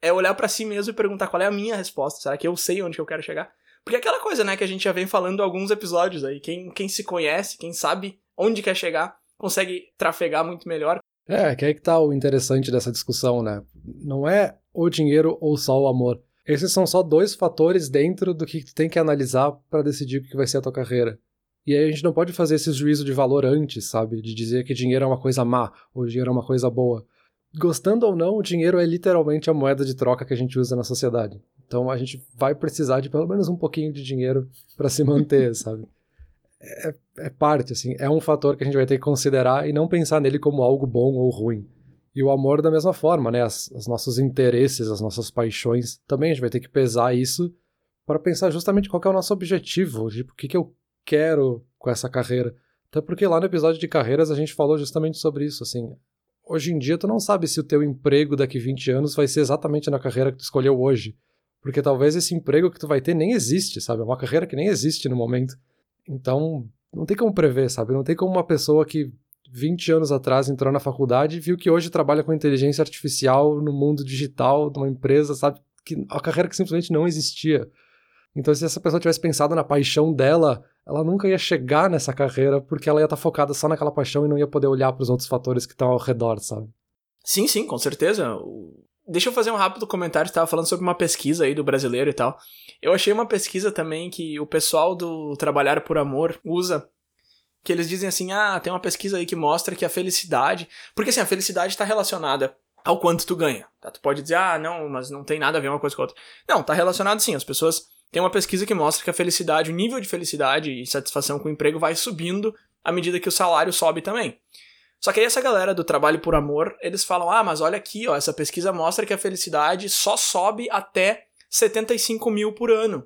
é olhar para si mesmo e perguntar qual é a minha resposta. Será que eu sei onde eu quero chegar? Porque é aquela coisa, né, que a gente já vem falando alguns episódios aí. Quem, quem se conhece, quem sabe onde quer chegar, consegue trafegar muito melhor. É, que aí que tá o interessante dessa discussão, né? Não é o dinheiro ou só o amor. Esses são só dois fatores dentro do que tu tem que analisar para decidir o que vai ser a tua carreira. E aí a gente não pode fazer esse juízo de valor antes, sabe? De dizer que dinheiro é uma coisa má ou dinheiro é uma coisa boa. Gostando ou não, o dinheiro é literalmente a moeda de troca que a gente usa na sociedade. Então a gente vai precisar de pelo menos um pouquinho de dinheiro para se manter, sabe? É, é, parte, assim, é um fator que a gente vai ter que considerar e não pensar nele como algo bom ou ruim. E o amor da mesma forma, né? As, os nossos interesses, as nossas paixões, também a gente vai ter que pesar isso para pensar justamente qual é o nosso objetivo, tipo, o que, que eu quero com essa carreira. Até porque lá no episódio de carreiras a gente falou justamente sobre isso, assim. Hoje em dia tu não sabe se o teu emprego daqui 20 anos vai ser exatamente na carreira que tu escolheu hoje. Porque talvez esse emprego que tu vai ter nem existe, sabe? É uma carreira que nem existe no momento. Então, não tem como prever, sabe? Não tem como uma pessoa que 20 anos atrás entrou na faculdade e viu que hoje trabalha com inteligência artificial no mundo digital, numa empresa, sabe? Que a carreira que simplesmente não existia. Então, se essa pessoa tivesse pensado na paixão dela, ela nunca ia chegar nessa carreira porque ela ia estar focada só naquela paixão e não ia poder olhar para os outros fatores que estão ao redor, sabe? Sim, sim, com certeza. Deixa eu fazer um rápido comentário, estava falando sobre uma pesquisa aí do brasileiro e tal. Eu achei uma pesquisa também que o pessoal do Trabalhar por Amor usa, que eles dizem assim, ah, tem uma pesquisa aí que mostra que a felicidade... Porque assim, a felicidade está relacionada ao quanto tu ganha. Tá? Tu pode dizer, ah, não, mas não tem nada a ver uma coisa com a outra. Não, tá relacionado sim, as pessoas... Tem uma pesquisa que mostra que a felicidade, o nível de felicidade e satisfação com o emprego vai subindo à medida que o salário sobe também. Só que aí essa galera do trabalho por amor, eles falam: "Ah, mas olha aqui, ó, essa pesquisa mostra que a felicidade só sobe até 75 mil por ano.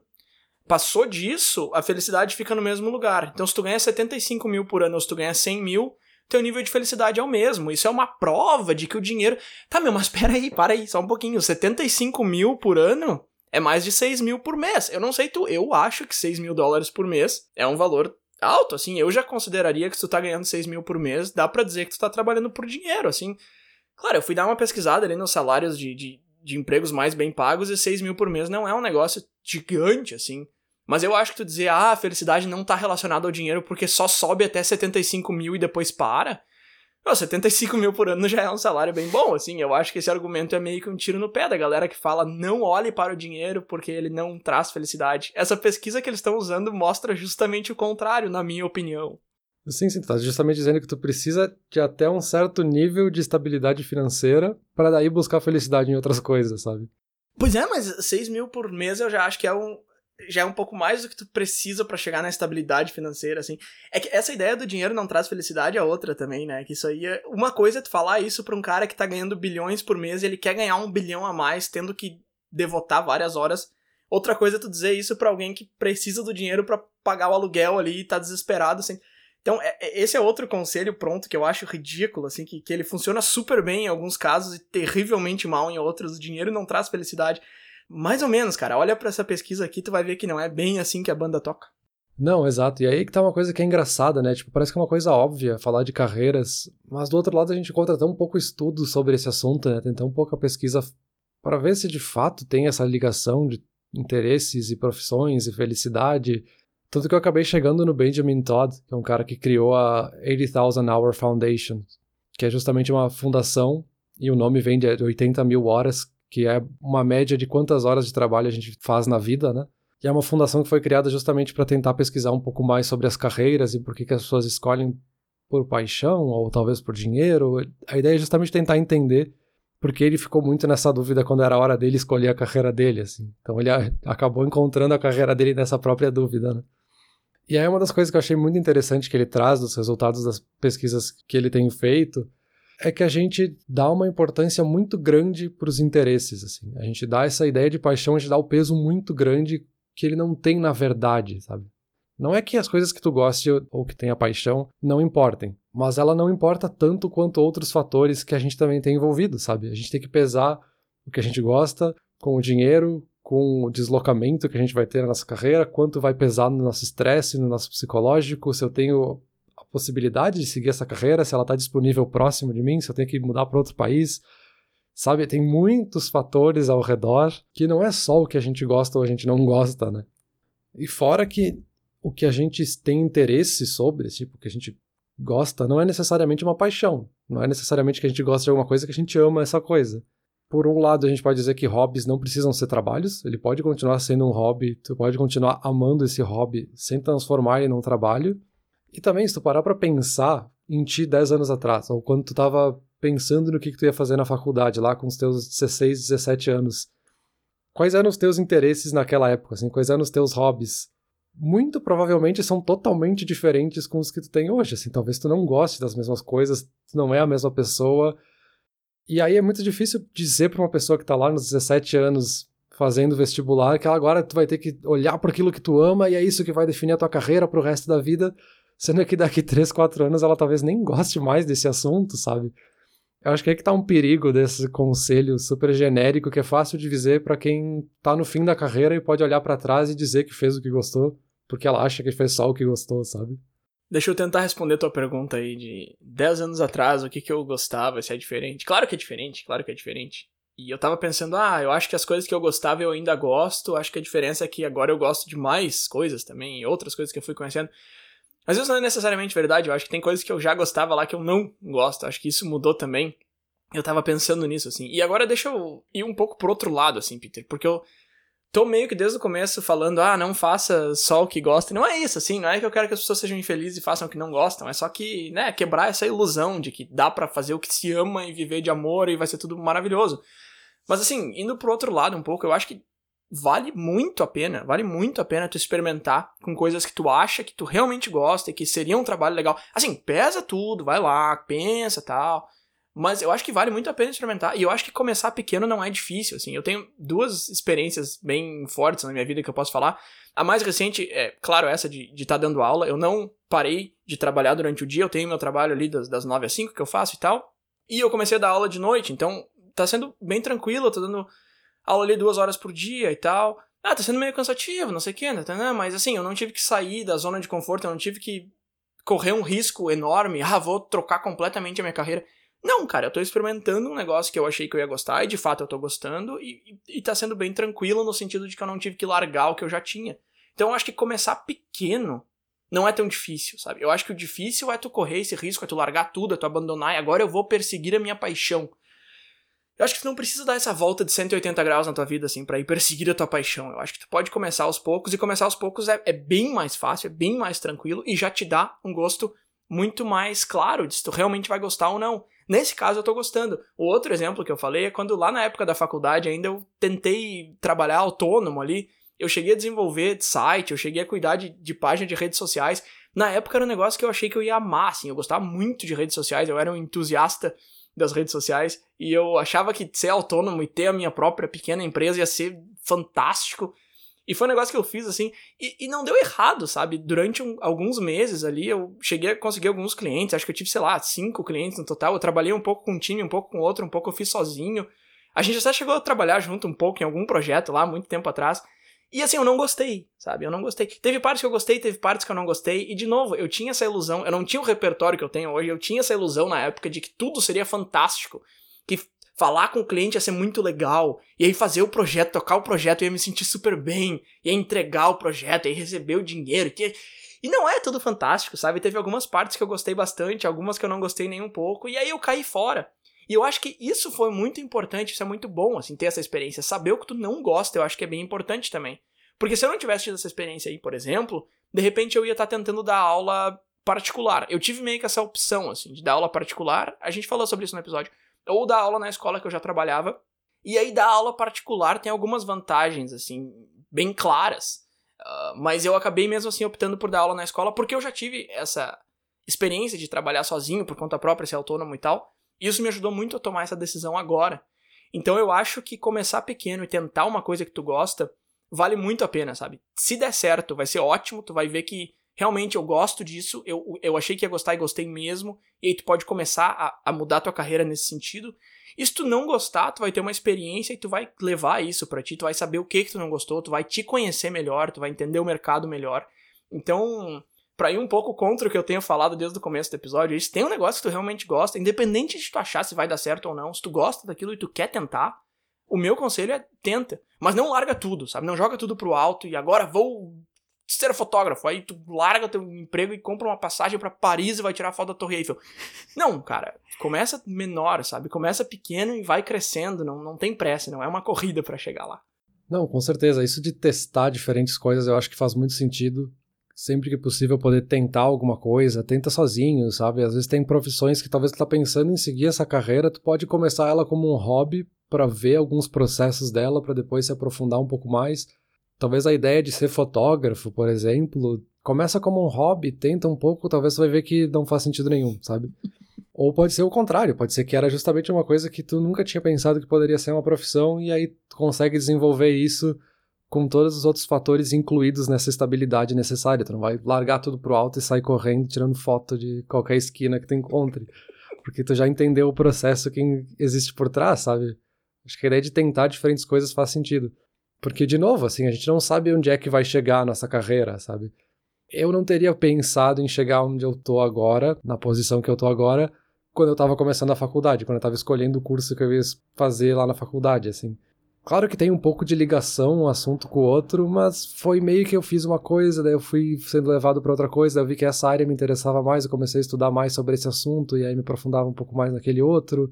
Passou disso, a felicidade fica no mesmo lugar. Então, se tu ganha 75 mil por ano ou se tu ganha 100 mil, teu nível de felicidade é o mesmo. Isso é uma prova de que o dinheiro. Tá, meu, mas peraí, para aí, só um pouquinho. 75 mil por ano é mais de 6 mil por mês. Eu não sei tu, eu acho que 6 mil dólares por mês é um valor alto, assim, eu já consideraria que se tu tá ganhando 6 mil por mês, dá para dizer que tu tá trabalhando por dinheiro, assim. Claro, eu fui dar uma pesquisada ali nos salários de, de, de empregos mais bem pagos e 6 mil por mês não é um negócio gigante, assim. Mas eu acho que tu dizer, ah, a felicidade não tá relacionada ao dinheiro porque só sobe até 75 mil e depois para, Pô, 75 mil por ano já é um salário bem bom, assim. Eu acho que esse argumento é meio que um tiro no pé da galera que fala não olhe para o dinheiro porque ele não traz felicidade. Essa pesquisa que eles estão usando mostra justamente o contrário, na minha opinião. Sim, sim, tu tá justamente dizendo que tu precisa de até um certo nível de estabilidade financeira para daí buscar felicidade em outras coisas, sabe? Pois é, mas 6 mil por mês eu já acho que é um, já é um pouco mais do que tu precisa para chegar na estabilidade financeira, assim. É que essa ideia do dinheiro não traz felicidade é outra também, né? Que isso aí é. Uma coisa é tu falar isso pra um cara que tá ganhando bilhões por mês e ele quer ganhar um bilhão a mais, tendo que devotar várias horas. Outra coisa é tu dizer isso para alguém que precisa do dinheiro para pagar o aluguel ali e tá desesperado, assim. Então, é, é, esse é outro conselho pronto que eu acho ridículo, assim, que, que ele funciona super bem em alguns casos e terrivelmente mal em outros. O dinheiro não traz felicidade. Mais ou menos, cara. Olha para essa pesquisa aqui, tu vai ver que não é bem assim que a banda toca. Não, exato. E aí que tá uma coisa que é engraçada, né? Tipo, parece que é uma coisa óbvia falar de carreiras, mas do outro lado a gente encontra tão pouco estudo sobre esse assunto, né? Tem tão pouca pesquisa para ver se de fato tem essa ligação de interesses e profissões e felicidade. Tanto que eu acabei chegando no Benjamin Todd, que é um cara que criou a 80,000 Hour Foundation, que é justamente uma fundação, e o nome vem de 80 mil horas, que é uma média de quantas horas de trabalho a gente faz na vida, né? E é uma fundação que foi criada justamente para tentar pesquisar um pouco mais sobre as carreiras e por que, que as pessoas escolhem por paixão ou talvez por dinheiro. A ideia é justamente tentar entender porque ele ficou muito nessa dúvida quando era a hora dele escolher a carreira dele, assim. Então ele acabou encontrando a carreira dele nessa própria dúvida, né? E aí uma das coisas que eu achei muito interessante que ele traz dos resultados das pesquisas que ele tem feito é que a gente dá uma importância muito grande para os interesses, assim. A gente dá essa ideia de paixão, a gente dá o peso muito grande que ele não tem na verdade, sabe? Não é que as coisas que tu goste ou que tenha paixão não importem, mas ela não importa tanto quanto outros fatores que a gente também tem envolvido, sabe? A gente tem que pesar o que a gente gosta com o dinheiro, com o deslocamento que a gente vai ter na nossa carreira, quanto vai pesar no nosso estresse, no nosso psicológico, se eu tenho possibilidade de seguir essa carreira, se ela está disponível próximo de mim, se eu tenho que mudar para outro país. Sabe, tem muitos fatores ao redor que não é só o que a gente gosta ou a gente não gosta, né? E fora que o que a gente tem interesse sobre, tipo, o que a gente gosta, não é necessariamente uma paixão. Não é necessariamente que a gente gosta de alguma coisa que a gente ama essa coisa. Por um lado, a gente pode dizer que hobbies não precisam ser trabalhos, ele pode continuar sendo um hobby, tu pode continuar amando esse hobby sem transformar ele num trabalho. E também, se tu parar pra pensar em ti 10 anos atrás, ou quando tu tava pensando no que, que tu ia fazer na faculdade, lá com os teus 16, 17 anos, quais eram os teus interesses naquela época, assim, quais eram os teus hobbies? muito provavelmente são totalmente diferentes com os que tu tem hoje. Assim, talvez tu não goste das mesmas coisas, tu não é a mesma pessoa. E aí é muito difícil dizer para uma pessoa que tá lá nos 17 anos fazendo vestibular que agora tu vai ter que olhar para aquilo que tu ama e é isso que vai definir a tua carreira pro resto da vida, sendo que daqui 3, 4 anos ela talvez nem goste mais desse assunto, sabe? Eu acho que é que tá um perigo desse conselho super genérico que é fácil de dizer para quem tá no fim da carreira e pode olhar para trás e dizer que fez o que gostou, porque ela acha que fez só o que gostou, sabe? Deixa eu tentar responder tua pergunta aí de 10 anos atrás, o que que eu gostava, se é diferente. Claro que é diferente, claro que é diferente. E eu tava pensando, ah, eu acho que as coisas que eu gostava eu ainda gosto, acho que a diferença é que agora eu gosto de mais coisas também, outras coisas que eu fui conhecendo. Às vezes não é necessariamente verdade, eu acho que tem coisas que eu já gostava lá que eu não gosto, acho que isso mudou também. Eu tava pensando nisso, assim. E agora deixa eu ir um pouco pro outro lado, assim, Peter, porque eu tô meio que desde o começo falando, ah, não faça só o que gosta. Não é isso, assim, não é que eu quero que as pessoas sejam infelizes e façam o que não gostam, é só que, né, quebrar essa ilusão de que dá para fazer o que se ama e viver de amor e vai ser tudo maravilhoso. Mas assim, indo pro outro lado um pouco, eu acho que vale muito a pena, vale muito a pena tu experimentar com coisas que tu acha que tu realmente gosta e que seria um trabalho legal. Assim, pesa tudo, vai lá, pensa tal. Mas eu acho que vale muito a pena experimentar. E eu acho que começar pequeno não é difícil, assim. Eu tenho duas experiências bem fortes na minha vida que eu posso falar. A mais recente é, claro, essa de estar tá dando aula. Eu não parei de trabalhar durante o dia. Eu tenho meu trabalho ali das, das 9 às 5 que eu faço e tal. E eu comecei a dar aula de noite. Então, tá sendo bem tranquilo. Eu tô dando aula ali duas horas por dia e tal. Ah, tá sendo meio cansativo, não sei o que, né? Mas assim, eu não tive que sair da zona de conforto, eu não tive que correr um risco enorme. Ah, vou trocar completamente a minha carreira. Não, cara, eu tô experimentando um negócio que eu achei que eu ia gostar, e de fato eu tô gostando, e, e, e tá sendo bem tranquilo no sentido de que eu não tive que largar o que eu já tinha. Então eu acho que começar pequeno não é tão difícil, sabe? Eu acho que o difícil é tu correr esse risco, é tu largar tudo, é tu abandonar, e agora eu vou perseguir a minha paixão. Eu acho que tu não precisa dar essa volta de 180 graus na tua vida, assim, para ir perseguir a tua paixão. Eu acho que tu pode começar aos poucos, e começar aos poucos é, é bem mais fácil, é bem mais tranquilo, e já te dá um gosto muito mais claro de se tu realmente vai gostar ou não. Nesse caso eu tô gostando. O outro exemplo que eu falei é quando lá na época da faculdade ainda eu tentei trabalhar autônomo ali, eu cheguei a desenvolver site, eu cheguei a cuidar de, de página de redes sociais. Na época era um negócio que eu achei que eu ia amar, assim, eu gostava muito de redes sociais, eu era um entusiasta das redes sociais e eu achava que ser autônomo e ter a minha própria pequena empresa ia ser fantástico. E foi um negócio que eu fiz assim, e, e não deu errado, sabe? Durante um, alguns meses ali, eu cheguei a conseguir alguns clientes, acho que eu tive, sei lá, cinco clientes no total. Eu trabalhei um pouco com um time, um pouco com outro, um pouco eu fiz sozinho. A gente até chegou a trabalhar junto um pouco em algum projeto lá, muito tempo atrás. E assim, eu não gostei, sabe? Eu não gostei. Teve partes que eu gostei, teve partes que eu não gostei. E de novo, eu tinha essa ilusão, eu não tinha o repertório que eu tenho hoje, eu tinha essa ilusão na época de que tudo seria fantástico. Que falar com o cliente ia ser muito legal, e aí fazer o projeto, tocar o projeto, eu ia me sentir super bem, ia entregar o projeto, ia receber o dinheiro. Ia... E não é tudo fantástico, sabe? Teve algumas partes que eu gostei bastante, algumas que eu não gostei nem um pouco, e aí eu caí fora. E eu acho que isso foi muito importante, isso é muito bom, assim, ter essa experiência. Saber o que tu não gosta, eu acho que é bem importante também. Porque se eu não tivesse tido essa experiência aí, por exemplo, de repente eu ia estar tá tentando dar aula particular. Eu tive meio que essa opção, assim, de dar aula particular. A gente falou sobre isso no episódio ou dar aula na escola que eu já trabalhava. E aí dar aula particular tem algumas vantagens, assim, bem claras. Uh, mas eu acabei mesmo assim optando por dar aula na escola porque eu já tive essa experiência de trabalhar sozinho por conta própria, ser autônomo e tal. Isso me ajudou muito a tomar essa decisão agora. Então eu acho que começar pequeno e tentar uma coisa que tu gosta vale muito a pena, sabe? Se der certo, vai ser ótimo, tu vai ver que realmente eu gosto disso, eu, eu achei que ia gostar e gostei mesmo, e aí tu pode começar a, a mudar tua carreira nesse sentido. E se tu não gostar, tu vai ter uma experiência e tu vai levar isso para ti, tu vai saber o que que tu não gostou, tu vai te conhecer melhor, tu vai entender o mercado melhor. Então, para ir um pouco contra o que eu tenho falado desde o começo do episódio, se tem um negócio que tu realmente gosta, independente de tu achar se vai dar certo ou não, se tu gosta daquilo e tu quer tentar, o meu conselho é tenta, mas não larga tudo, sabe? Não joga tudo pro alto e agora vou ser fotógrafo. Aí tu larga teu emprego e compra uma passagem para Paris e vai tirar foto da Torre Eiffel. Não, cara, começa menor, sabe? Começa pequeno e vai crescendo, não, não tem pressa, não é uma corrida para chegar lá. Não, com certeza. Isso de testar diferentes coisas eu acho que faz muito sentido sempre que possível poder tentar alguma coisa, tenta sozinho, sabe? Às vezes tem profissões que talvez tu tá pensando em seguir essa carreira, tu pode começar ela como um hobby para ver alguns processos dela para depois se aprofundar um pouco mais. Talvez a ideia de ser fotógrafo, por exemplo, começa como um hobby, tenta um pouco, talvez você vai ver que não faz sentido nenhum, sabe? Ou pode ser o contrário, pode ser que era justamente uma coisa que tu nunca tinha pensado que poderia ser uma profissão e aí tu consegue desenvolver isso com todos os outros fatores incluídos nessa estabilidade necessária. Tu não vai largar tudo pro alto e sair correndo tirando foto de qualquer esquina que tu encontre. Porque tu já entendeu o processo que existe por trás, sabe? Acho que a ideia de tentar diferentes coisas faz sentido. Porque, de novo, assim, a gente não sabe onde é que vai chegar a nossa carreira, sabe? Eu não teria pensado em chegar onde eu tô agora, na posição que eu tô agora, quando eu tava começando a faculdade, quando eu tava escolhendo o curso que eu ia fazer lá na faculdade, assim. Claro que tem um pouco de ligação um assunto com o outro, mas foi meio que eu fiz uma coisa, daí eu fui sendo levado para outra coisa, daí eu vi que essa área me interessava mais, eu comecei a estudar mais sobre esse assunto e aí me aprofundava um pouco mais naquele outro.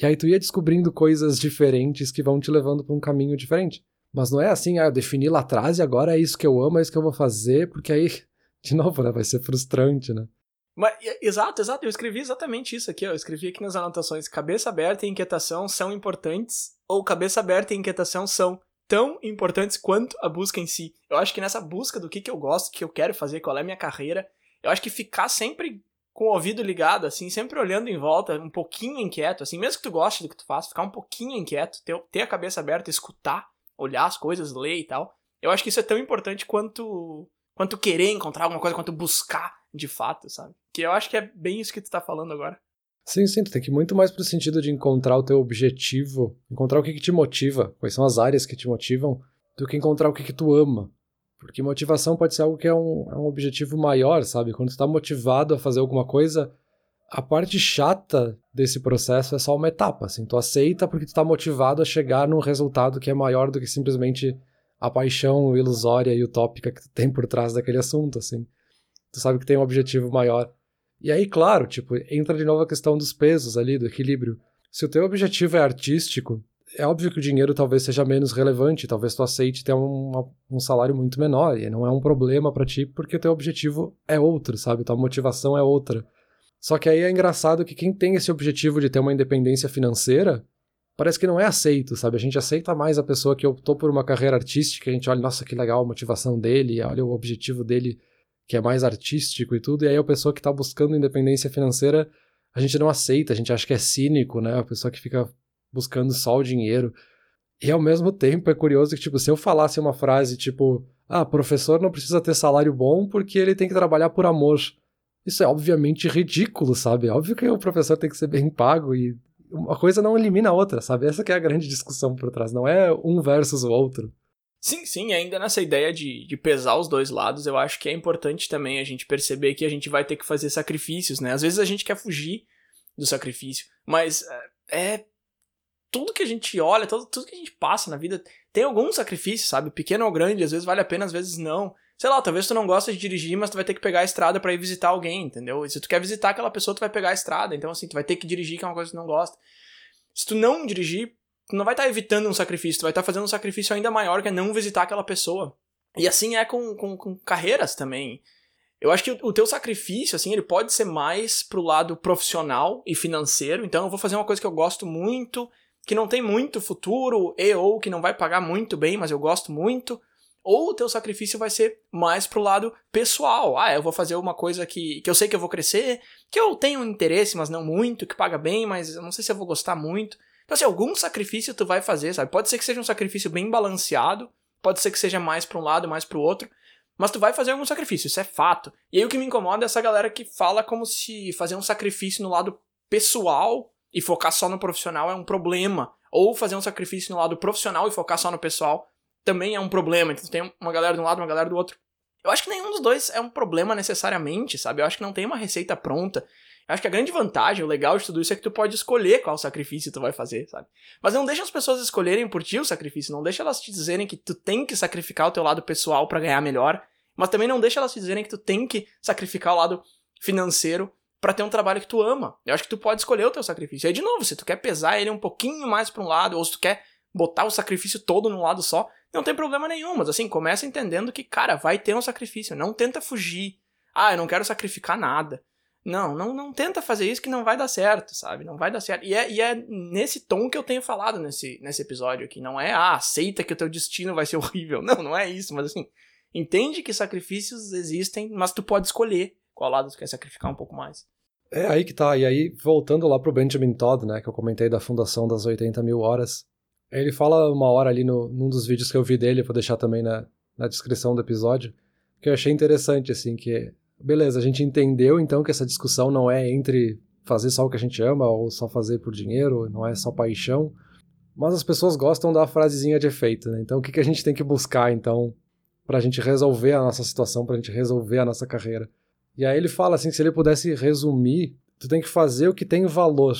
E aí tu ia descobrindo coisas diferentes que vão te levando para um caminho diferente. Mas não é assim, ah, eu defini lá atrás e agora é isso que eu amo, é isso que eu vou fazer, porque aí, de novo, né, vai ser frustrante, né? Mas, exato, exato. Eu escrevi exatamente isso aqui. Ó. Eu escrevi aqui nas anotações: cabeça aberta e inquietação são importantes, ou cabeça aberta e inquietação são tão importantes quanto a busca em si. Eu acho que nessa busca do que, que eu gosto, que eu quero fazer, qual é a minha carreira, eu acho que ficar sempre com o ouvido ligado, assim, sempre olhando em volta, um pouquinho inquieto, assim, mesmo que tu goste do que tu faz, ficar um pouquinho inquieto, ter, ter a cabeça aberta, escutar, olhar as coisas, ler e tal. Eu acho que isso é tão importante quanto quanto querer encontrar alguma coisa, quanto buscar de fato, sabe? Que eu acho que é bem isso que tu tá falando agora. Sim, sim, tu tem que ir muito mais pro sentido de encontrar o teu objetivo, encontrar o que, que te motiva, quais são as áreas que te motivam, do que encontrar o que, que tu ama. Porque motivação pode ser algo que é um, é um objetivo maior, sabe? Quando tu tá motivado a fazer alguma coisa, a parte chata desse processo é só uma etapa, assim. Tu aceita porque tu tá motivado a chegar num resultado que é maior do que simplesmente a paixão ilusória e utópica que tu tem por trás daquele assunto, assim tu sabe que tem um objetivo maior. E aí, claro, tipo, entra de novo a questão dos pesos ali, do equilíbrio. Se o teu objetivo é artístico, é óbvio que o dinheiro talvez seja menos relevante, talvez tu aceite ter um, um salário muito menor, e não é um problema para ti, porque o teu objetivo é outro, sabe? Tua motivação é outra. Só que aí é engraçado que quem tem esse objetivo de ter uma independência financeira, parece que não é aceito, sabe? A gente aceita mais a pessoa que optou por uma carreira artística, a gente olha, nossa, que legal a motivação dele, olha o objetivo dele que é mais artístico e tudo, e aí a pessoa que está buscando independência financeira, a gente não aceita, a gente acha que é cínico, né? A pessoa que fica buscando só o dinheiro. E ao mesmo tempo é curioso que, tipo, se eu falasse uma frase tipo, ah, professor não precisa ter salário bom porque ele tem que trabalhar por amor. Isso é obviamente ridículo, sabe? É óbvio que o professor tem que ser bem pago e uma coisa não elimina a outra, sabe? Essa é a grande discussão por trás, não é um versus o outro. Sim, sim, ainda nessa ideia de, de pesar os dois lados, eu acho que é importante também a gente perceber que a gente vai ter que fazer sacrifícios, né? Às vezes a gente quer fugir do sacrifício, mas é, é tudo que a gente olha, tudo, tudo que a gente passa na vida tem algum sacrifício, sabe? Pequeno ou grande, às vezes vale a pena, às vezes não. Sei lá, talvez tu não gosta de dirigir, mas tu vai ter que pegar a estrada para ir visitar alguém, entendeu? E se tu quer visitar aquela pessoa, tu vai pegar a estrada, então assim, tu vai ter que dirigir, que é uma coisa que tu não gosta. Se tu não dirigir, não vai estar tá evitando um sacrifício, tu vai estar tá fazendo um sacrifício ainda maior que é não visitar aquela pessoa. E assim é com, com, com carreiras também. Eu acho que o teu sacrifício, assim, ele pode ser mais pro lado profissional e financeiro. Então, eu vou fazer uma coisa que eu gosto muito, que não tem muito futuro, e ou que não vai pagar muito bem, mas eu gosto muito. Ou o teu sacrifício vai ser mais pro lado pessoal. Ah, eu vou fazer uma coisa que, que eu sei que eu vou crescer, que eu tenho interesse, mas não muito, que paga bem, mas eu não sei se eu vou gostar muito. Então, assim, algum sacrifício tu vai fazer, sabe? Pode ser que seja um sacrifício bem balanceado, pode ser que seja mais para um lado, mais para o outro, mas tu vai fazer algum sacrifício, isso é fato. E aí o que me incomoda é essa galera que fala como se fazer um sacrifício no lado pessoal e focar só no profissional é um problema, ou fazer um sacrifício no lado profissional e focar só no pessoal também é um problema. Então tem uma galera de um lado, uma galera do outro. Eu acho que nenhum dos dois é um problema necessariamente, sabe? Eu acho que não tem uma receita pronta. Acho que a grande vantagem, o legal de tudo isso é que tu pode escolher qual sacrifício tu vai fazer, sabe? Mas não deixa as pessoas escolherem por ti o sacrifício, não deixa elas te dizerem que tu tem que sacrificar o teu lado pessoal para ganhar melhor, mas também não deixa elas te dizerem que tu tem que sacrificar o lado financeiro para ter um trabalho que tu ama. Eu acho que tu pode escolher o teu sacrifício. Aí de novo, se tu quer pesar ele um pouquinho mais para um lado ou se tu quer botar o sacrifício todo num lado só, não tem problema nenhum, mas assim, começa entendendo que, cara, vai ter um sacrifício, não tenta fugir. Ah, eu não quero sacrificar nada. Não, não, não tenta fazer isso que não vai dar certo, sabe? Não vai dar certo. E é, e é nesse tom que eu tenho falado nesse, nesse episódio aqui. Não é, ah, aceita que o teu destino vai ser horrível. Não, não é isso, mas assim, entende que sacrifícios existem, mas tu pode escolher qual lado tu quer sacrificar um pouco mais. É aí que tá. E aí, voltando lá pro Benjamin Todd, né, que eu comentei da fundação das 80 mil horas, ele fala uma hora ali no, num dos vídeos que eu vi dele, vou deixar também na, na descrição do episódio, que eu achei interessante, assim, que, beleza, a gente entendeu então que essa discussão não é entre fazer só o que a gente ama ou só fazer por dinheiro, não é só paixão, mas as pessoas gostam da frasezinha de efeito, né? Então o que, que a gente tem que buscar, então, pra gente resolver a nossa situação, pra gente resolver a nossa carreira? E aí ele fala assim, se ele pudesse resumir, tu tem que fazer o que tem valor,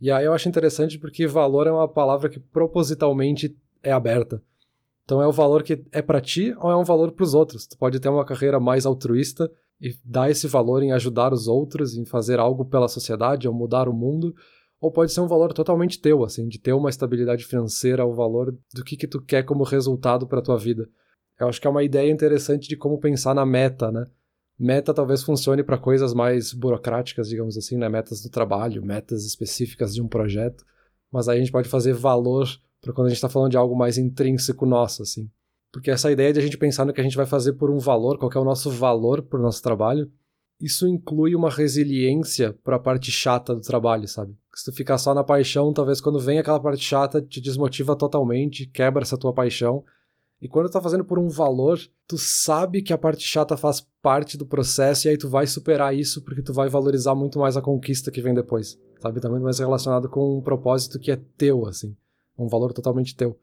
e aí eu acho interessante porque valor é uma palavra que propositalmente é aberta. Então é o valor que é para ti ou é um valor para os outros. Tu pode ter uma carreira mais altruísta e dar esse valor em ajudar os outros, em fazer algo pela sociedade ou mudar o mundo, ou pode ser um valor totalmente teu, assim, de ter uma estabilidade financeira, o valor do que que tu quer como resultado para tua vida. Eu acho que é uma ideia interessante de como pensar na meta, né? Meta talvez funcione para coisas mais burocráticas, digamos assim, né? Metas do trabalho, metas específicas de um projeto. Mas aí a gente pode fazer valor para quando a gente está falando de algo mais intrínseco nosso, assim. Porque essa ideia de a gente pensar no que a gente vai fazer por um valor, qual é o nosso valor para o nosso trabalho, isso inclui uma resiliência para a parte chata do trabalho, sabe? Se tu ficar só na paixão, talvez quando vem aquela parte chata te desmotiva totalmente, quebra essa tua paixão e quando tu tá fazendo por um valor, tu sabe que a parte chata faz parte do processo e aí tu vai superar isso porque tu vai valorizar muito mais a conquista que vem depois. Sabe? Tá mais relacionado com um propósito que é teu, assim. Um valor totalmente teu.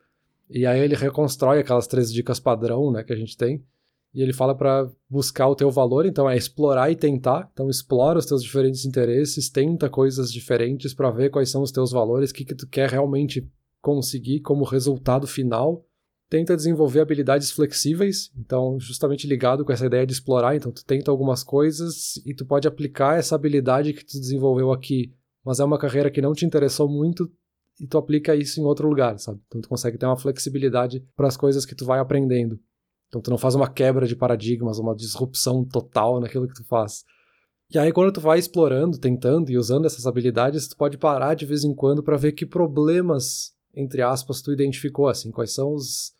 E aí ele reconstrói aquelas três dicas padrão, né, que a gente tem. E ele fala para buscar o teu valor, então é explorar e tentar. Então explora os teus diferentes interesses, tenta coisas diferentes para ver quais são os teus valores, o que que tu quer realmente conseguir como resultado final tenta desenvolver habilidades flexíveis, então justamente ligado com essa ideia de explorar, então tu tenta algumas coisas e tu pode aplicar essa habilidade que tu desenvolveu aqui, mas é uma carreira que não te interessou muito e tu aplica isso em outro lugar, sabe? Então tu consegue ter uma flexibilidade para as coisas que tu vai aprendendo. Então tu não faz uma quebra de paradigmas, uma disrupção total naquilo que tu faz. E aí quando tu vai explorando, tentando e usando essas habilidades, tu pode parar de vez em quando para ver que problemas entre aspas tu identificou assim, quais são os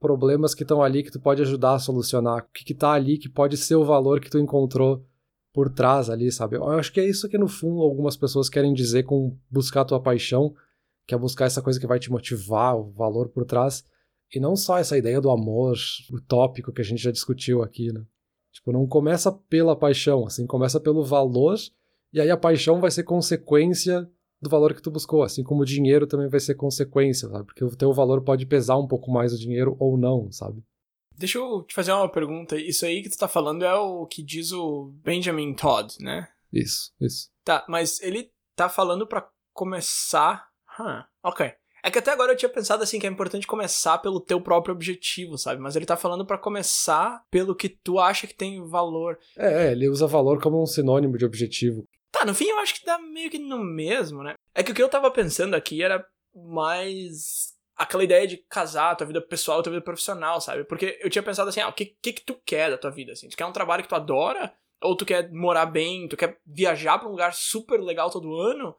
problemas que estão ali que tu pode ajudar a solucionar, o que que tá ali que pode ser o valor que tu encontrou por trás ali, sabe? Eu acho que é isso que no fundo algumas pessoas querem dizer com buscar tua paixão, que é buscar essa coisa que vai te motivar, o valor por trás, e não só essa ideia do amor utópico que a gente já discutiu aqui, né? Tipo, não começa pela paixão, assim, começa pelo valor, e aí a paixão vai ser consequência do valor que tu buscou, assim como o dinheiro também vai ser consequência, sabe? Porque o teu valor pode pesar um pouco mais o dinheiro ou não, sabe? Deixa eu te fazer uma pergunta. Isso aí que tu tá falando é o que diz o Benjamin Todd, né? Isso, isso. Tá, mas ele tá falando para começar. Huh, ok. É que até agora eu tinha pensado assim que é importante começar pelo teu próprio objetivo, sabe? Mas ele tá falando para começar pelo que tu acha que tem valor. É, é, ele usa valor como um sinônimo de objetivo. Tá, no fim eu acho que dá meio que no mesmo, né? É que o que eu tava pensando aqui era mais aquela ideia de casar, tua vida pessoal, tua vida profissional, sabe? Porque eu tinha pensado assim, ah, o que, que, que tu quer da tua vida, assim? Tu quer um trabalho que tu adora? Ou tu quer morar bem, tu quer viajar pra um lugar super legal todo ano?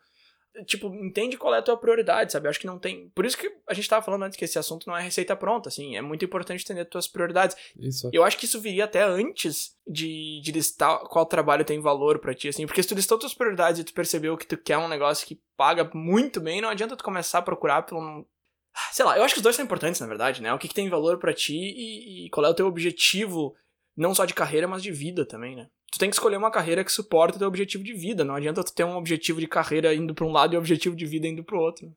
Tipo, entende qual é a tua prioridade, sabe? Eu acho que não tem. Por isso que a gente tava falando antes que esse assunto não é receita pronta, assim. É muito importante entender tuas prioridades. Isso. Eu acho que isso viria até antes de, de listar qual trabalho tem valor para ti, assim. Porque se tu listou tuas prioridades e tu percebeu que tu quer um negócio que paga muito bem, não adianta tu começar a procurar pelo. Sei lá, eu acho que os dois são importantes, na verdade, né? O que, que tem valor para ti e, e qual é o teu objetivo, não só de carreira, mas de vida também, né? Tu tem que escolher uma carreira que suporta o teu objetivo de vida. Não adianta tu ter um objetivo de carreira indo para um lado e um objetivo de vida indo para o outro.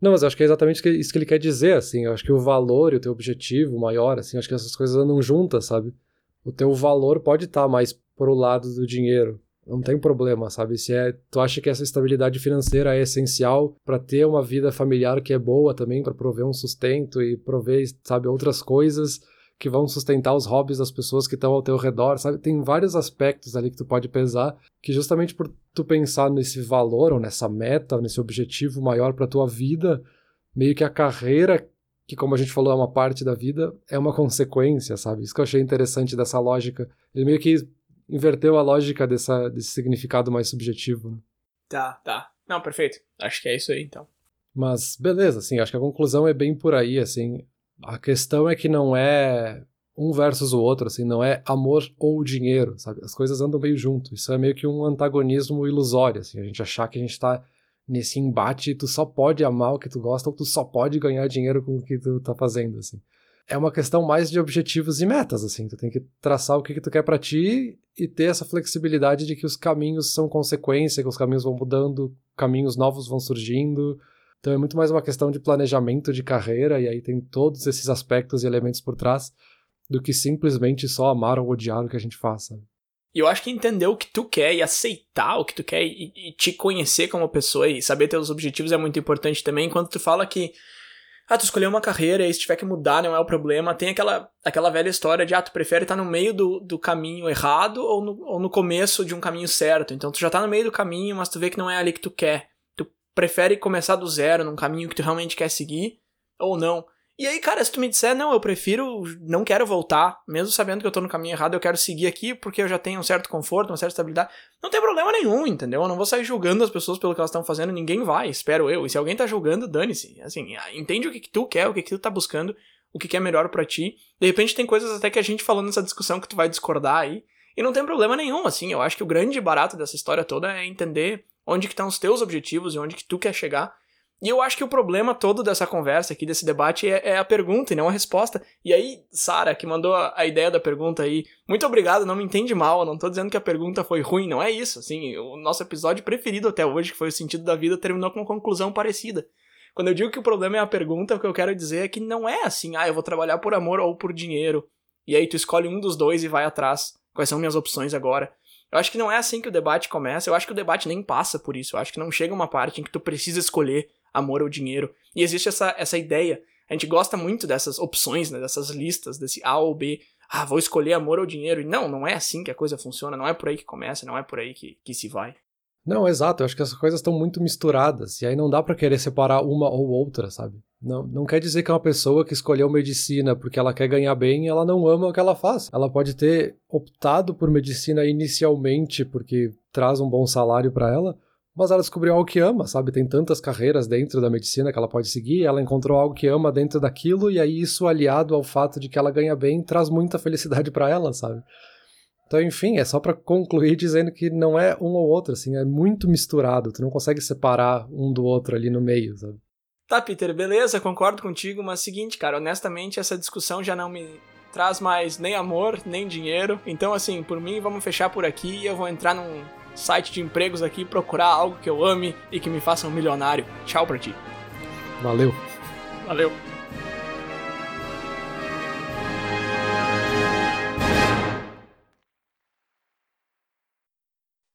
Não, mas eu acho que é exatamente isso que ele quer dizer, assim. Eu acho que o valor e o teu objetivo maior, assim, acho que essas coisas andam juntas, sabe? O teu valor pode estar tá mais pro lado do dinheiro. Não tem problema, sabe? Se é, tu acha que essa estabilidade financeira é essencial para ter uma vida familiar que é boa também, para prover um sustento e prover, sabe, outras coisas que vão sustentar os hobbies das pessoas que estão ao teu redor, sabe? Tem vários aspectos ali que tu pode pesar, que justamente por tu pensar nesse valor ou nessa meta, ou nesse objetivo maior para tua vida, meio que a carreira, que como a gente falou é uma parte da vida, é uma consequência, sabe? Isso que eu achei interessante dessa lógica. Ele meio que inverteu a lógica dessa, desse significado mais subjetivo. Né? Tá, tá. Não, perfeito. Acho que é isso aí, então. Mas beleza, assim, acho que a conclusão é bem por aí, assim. A questão é que não é um versus o outro, assim, não é amor ou dinheiro, sabe? As coisas andam meio junto. Isso é meio que um antagonismo ilusório, assim, a gente achar que a gente tá nesse embate e tu só pode amar o que tu gosta ou tu só pode ganhar dinheiro com o que tu tá fazendo, assim. É uma questão mais de objetivos e metas, assim, tu tem que traçar o que, que tu quer para ti e ter essa flexibilidade de que os caminhos são consequência, que os caminhos vão mudando, caminhos novos vão surgindo, então é muito mais uma questão de planejamento de carreira, e aí tem todos esses aspectos e elementos por trás, do que simplesmente só amar ou odiar o que a gente faça. E eu acho que entender o que tu quer e aceitar o que tu quer e, e, te conhecer como pessoa e saber teus objetivos é muito importante também. Quando tu fala que, ah, tu escolheu uma carreira e se tiver que mudar não é o problema, tem aquela, aquela velha história de, ah, tu prefere estar no meio do, do caminho errado ou no, ou no começo de um caminho certo. Então tu já tá no meio do caminho, mas tu vê que não é ali que tu quer prefere começar do zero num caminho que tu realmente quer seguir ou não. E aí, cara, se tu me disser, não, eu prefiro, não quero voltar, mesmo sabendo que eu tô no caminho errado, eu quero seguir aqui porque eu já tenho um certo conforto, uma certa estabilidade, não tem problema nenhum, entendeu? Eu não vou sair julgando as pessoas pelo que elas estão fazendo, ninguém vai, espero eu. E se alguém tá julgando, dane-se. Assim, entende o que, que tu quer, o que, que tu tá buscando, o que, que é melhor para ti. De repente tem coisas até que a gente falando nessa discussão que tu vai discordar aí, e não tem problema nenhum, assim, eu acho que o grande barato dessa história toda é entender onde que estão os teus objetivos e onde que tu quer chegar. E eu acho que o problema todo dessa conversa aqui, desse debate, é, é a pergunta e não a resposta. E aí, Sara, que mandou a, a, ideia da pergunta aí, muito obrigado, não me entende mal, não tô dizendo que a pergunta foi ruim, não é isso. Assim, o nosso episódio preferido até hoje, que foi o sentido da vida, terminou com uma conclusão parecida. Quando eu digo que o problema é a pergunta, o que eu quero dizer é que não é assim, ah, eu vou trabalhar por amor ou por dinheiro. E aí tu escolhe um dos dois e vai atrás. Quais são minhas opções agora? Eu acho que não é assim que o debate começa, eu acho que o debate nem passa por isso. Eu acho que não chega uma parte em que tu precisa escolher amor ou dinheiro. E existe essa, essa ideia. A gente gosta muito dessas opções, né, dessas listas, desse A ou B. Ah, vou escolher amor ou dinheiro. E não, não é assim que a coisa funciona, não é por aí que começa, não é por aí que, que se vai. Não, exato. Eu acho que essas coisas estão muito misturadas. E aí não dá para querer separar uma ou outra, sabe? Não, não quer dizer que uma pessoa que escolheu medicina porque ela quer ganhar bem, ela não ama o que ela faz. Ela pode ter optado por medicina inicialmente porque traz um bom salário para ela, mas ela descobriu algo que ama, sabe? Tem tantas carreiras dentro da medicina que ela pode seguir, ela encontrou algo que ama dentro daquilo e aí isso aliado ao fato de que ela ganha bem traz muita felicidade para ela, sabe? Então, enfim, é só para concluir dizendo que não é um ou outro, assim, é muito misturado, tu não consegue separar um do outro ali no meio, sabe? Tá, Peter, beleza, concordo contigo, mas seguinte, cara, honestamente essa discussão já não me traz mais nem amor, nem dinheiro. Então, assim, por mim, vamos fechar por aqui e eu vou entrar num site de empregos aqui procurar algo que eu ame e que me faça um milionário. Tchau pra ti. Valeu. Valeu.